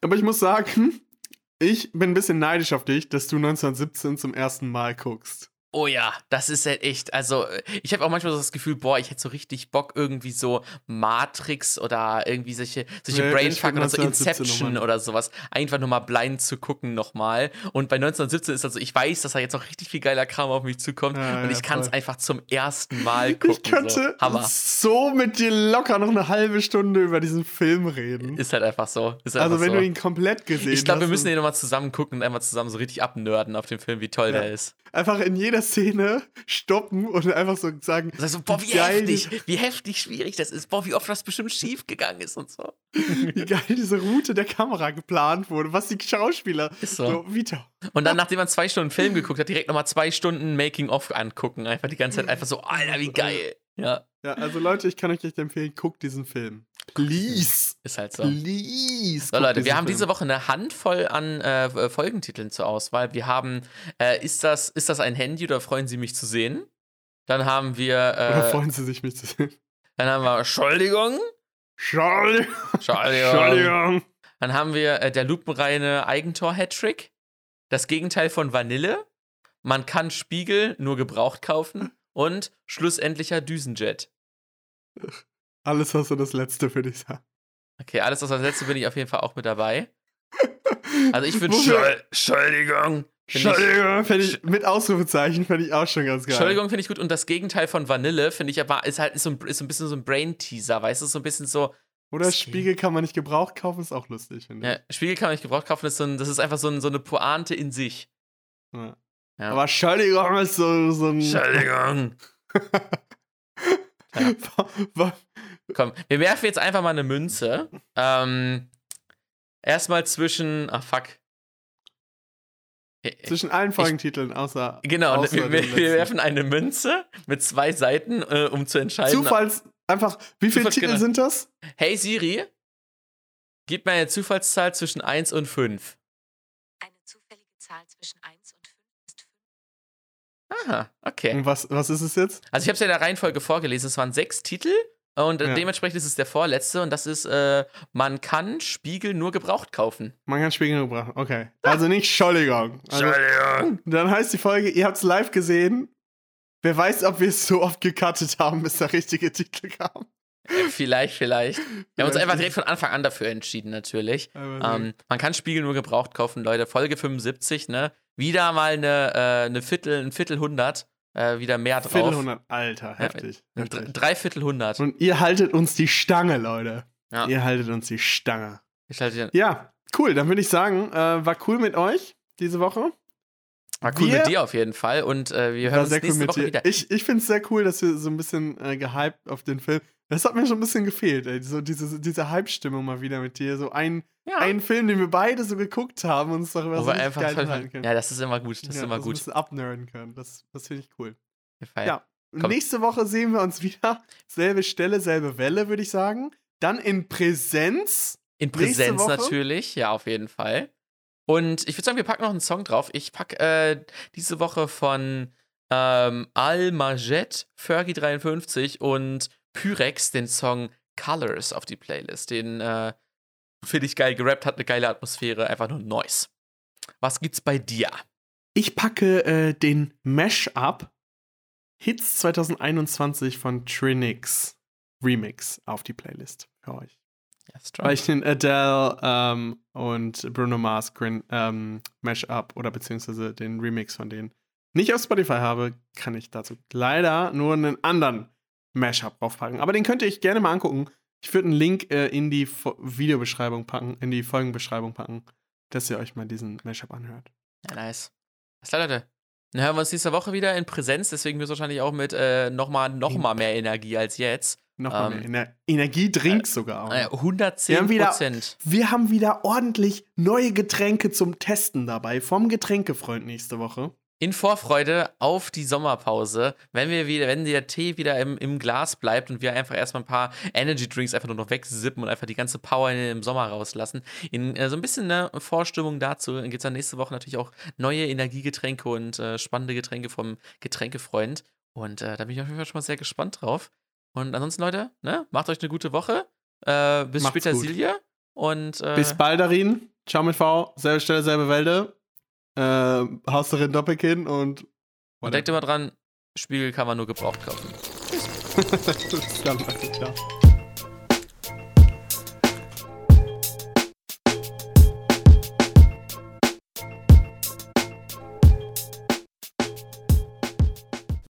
Aber ich muss sagen, ich bin ein bisschen neidisch auf dich, dass du 1917 zum ersten Mal guckst. Oh ja, das ist halt echt. Also, äh, ich habe auch manchmal so das Gefühl, boah, ich hätte so richtig Bock, irgendwie so Matrix oder irgendwie solche, solche Nee, ich Brainfuck oder so 1917 Inception oder sowas. Einfach nur mal blind zu gucken nochmal. Und bei 1917 ist also, ich weiß, dass da jetzt noch richtig viel geiler Kram auf mich zukommt. Ja, und ja, ich kann es einfach zum ersten Mal gucken. Ich könnte so. So mit dir locker noch eine halbe Stunde über diesen Film reden. Ist halt einfach so. Halt also einfach wenn so. du ihn komplett gesehen ich glaube, wir hast müssen den nochmal zusammen gucken und einmal zusammen so richtig abnörden auf dem Film, wie toll Ja. der ist. einfach in jeder Szene stoppen und einfach so sagen, heißt so, boah, wie geil heftig, wie heftig schwierig das ist. Boah, wie oft das bestimmt schief gegangen ist und so. wie geil diese Route der Kamera geplant wurde, was die Schauspieler Ist so. wie toll. Und dann, nachdem man zwei Stunden Film geguckt hat, direkt nochmal zwei Stunden Making-of angucken. Einfach die ganze Zeit einfach so, Alter, wie geil. Ja, Ja, also Leute, ich kann euch echt empfehlen, guckt diesen Film. Please. ist halt so. Please. So, Leute, wir haben Film. diese Woche eine Handvoll an äh, Folgentiteln zur Auswahl. Wir haben, äh, ist, das, ist das ein Handy oder freuen Sie mich zu sehen? Dann haben wir, Oder äh, freuen Sie sich, mich zu sehen? dann haben wir Entschuldigung. Entschuldigung. Entschuldigung. Entschuldigung. Dann haben wir äh, der lupenreine Eigentor-Hattrick. Das Gegenteil von Vanille. Man kann Spiegel nur gebraucht kaufen. Und schlussendlicher Düsenjet. Alles, was so das Letzte für dich sagen. Okay, alles aus das letzte bin ich auf jeden Fall auch mit dabei. Also ich würde Wofür- Entschuldigung. Ich- Entschuldigung, fänd ich, mit Ausrufezeichen fände ich auch schon ganz geil. Entschuldigung finde ich gut. Und das Gegenteil von Vanille finde ich aber, ist halt ist so, ein, ist so ein bisschen so ein Brain-Teaser, weißt du? So ein bisschen so, Oder Spiegel kann man nicht gebraucht kaufen, ist auch lustig, finde ja, ich. Spiegel kann man nicht gebraucht kaufen, das ist, so ein, das ist einfach so, ein, so eine Pointe in sich. Ja. Ja. Aber Entschuldigung ist so, so ein. Entschuldigung. Komm, wir werfen jetzt einfach mal eine Münze. Ähm, erstmal zwischen, ach fuck. Äh, äh, Zwischen allen Folgentiteln, außer. Genau, außer wir, wir, wir werfen eine Münze mit zwei Seiten, äh, um zu entscheiden. Zufalls. Einfach, wie viele Zufalls- Titel genau. sind das? Hey Siri, gib mir eine Zufallszahl zwischen 1 und 5. Eine zufällige Zahl zwischen 1 und 5 ist 5. Aha, okay. Und was, was ist es jetzt? Also ich habe es ja in der Reihenfolge vorgelesen. Es waren sechs Titel und äh, Ja. dementsprechend ist es der vorletzte und das ist, äh, man kann Spiegel nur gebraucht kaufen. Man kann Spiegel gebrauchen. Okay. Also nicht Entschuldigung. Also, Entschuldigung. dann heißt die Folge, ihr habt es live gesehen. Wer weiß, ob wir es so oft gecuttet haben, bis der richtige Titel kam. Äh, vielleicht, vielleicht. Wir haben uns einfach direkt von Anfang an dafür entschieden, natürlich. Ähm, man kann Spiegel nur gebraucht kaufen, Leute. Folge 75, ne? Wieder mal eine, äh, eine Viertel, ein Viertel hundert. Äh, wieder mehr drauf. Viertelhundert. Alter, heftig. Ein heftig. Dr- Drei Viertel hundert. Und ihr haltet uns die Stange, Leute. Ja. Ihr haltet uns die Stange. Ich halte Ja, cool. Dann würde ich sagen, äh, war cool mit euch diese Woche. War cool Wir- mit dir auf jeden Fall und äh, wir hören uns sehr cool nächste mit Woche dir. wieder. Ich, ich finde es sehr cool, dass wir so ein bisschen äh, gehypt auf den Film. Das hat mir schon ein bisschen gefehlt, ey. So diese, diese Hype-Stimmung mal wieder mit dir. So ein, ja. ein Film, den wir beide so geguckt haben und uns darüber so einfach geil unterhalten können. ja, das ist immer gut. Das ist Ja, immer dass wir ein gut. bisschen abnerden können. Das, das finde ich cool. Gefallen. Ja. Komm. Nächste Woche sehen wir uns wieder. Selbe Stelle, selbe Welle, würde ich sagen. Dann in Präsenz. In Präsenz natürlich, ja, auf jeden Fall. Und ich würde sagen, wir packen noch einen Song drauf. Ich packe äh, diese Woche von ähm, Al Majed, Fergie53 und Pyrex den Song Colors auf die Playlist. Den äh, finde ich geil gerappt, hat eine geile Atmosphäre, einfach nur Noise. Was gibt's bei dir? Ich packe äh, den Mash-Up Hits 2021 von Trinix Remix auf die Playlist für euch. Ja, strong. Weil ich den Adele ähm, und Bruno Mars Grin, ähm, Mash-Up oder beziehungsweise den Remix von denen nicht auf Spotify habe, kann ich dazu leider nur einen anderen Mash-Up draufpacken. Aber den könnt ihr euch gerne mal angucken. Ich würde einen Link äh, in die Fo Videobeschreibung packen, in die Folgenbeschreibung packen, dass ihr euch mal diesen Mash-Up anhört. Ja, nice. Alles klar, Leute. Dann hören wir uns nächste Woche wieder in Präsenz, deswegen wird es wahrscheinlich auch mit äh, nochmal noch mal mehr Energie als jetzt. Nochmal Ähm, mehr Ener Energiedrinks sogar auch. Äh, 110 Wir haben wieder- Prozent. Wir haben wieder ordentlich neue Getränke zum Testen dabei vom Getränkefreund nächste Woche. In Vorfreude auf die Sommerpause, wenn wir wieder, wenn der Tee wieder im, im Glas bleibt und wir einfach erstmal ein paar Energy Drinks einfach nur noch wegsippen und einfach die ganze Power im Sommer rauslassen. In äh, so ein bisschen eine Vorstimmung dazu gibt es dann nächste Woche natürlich auch neue Energiegetränke und äh, spannende Getränke vom Getränkefreund. Und äh, da bin ich auf jeden Fall schon mal sehr gespannt drauf. Und ansonsten, Leute, ne, macht euch eine gute Woche. Äh, bis Macht's später, gut. Silje. Und äh, Bis baldarin. Ciao mit V. Selbe Stelle, selbe Wälde. Äh, darin Doppelkinn und. und denkt immer dran, Spiegel kann man nur gebraucht kaufen. Bis dann, Leute. Ciao.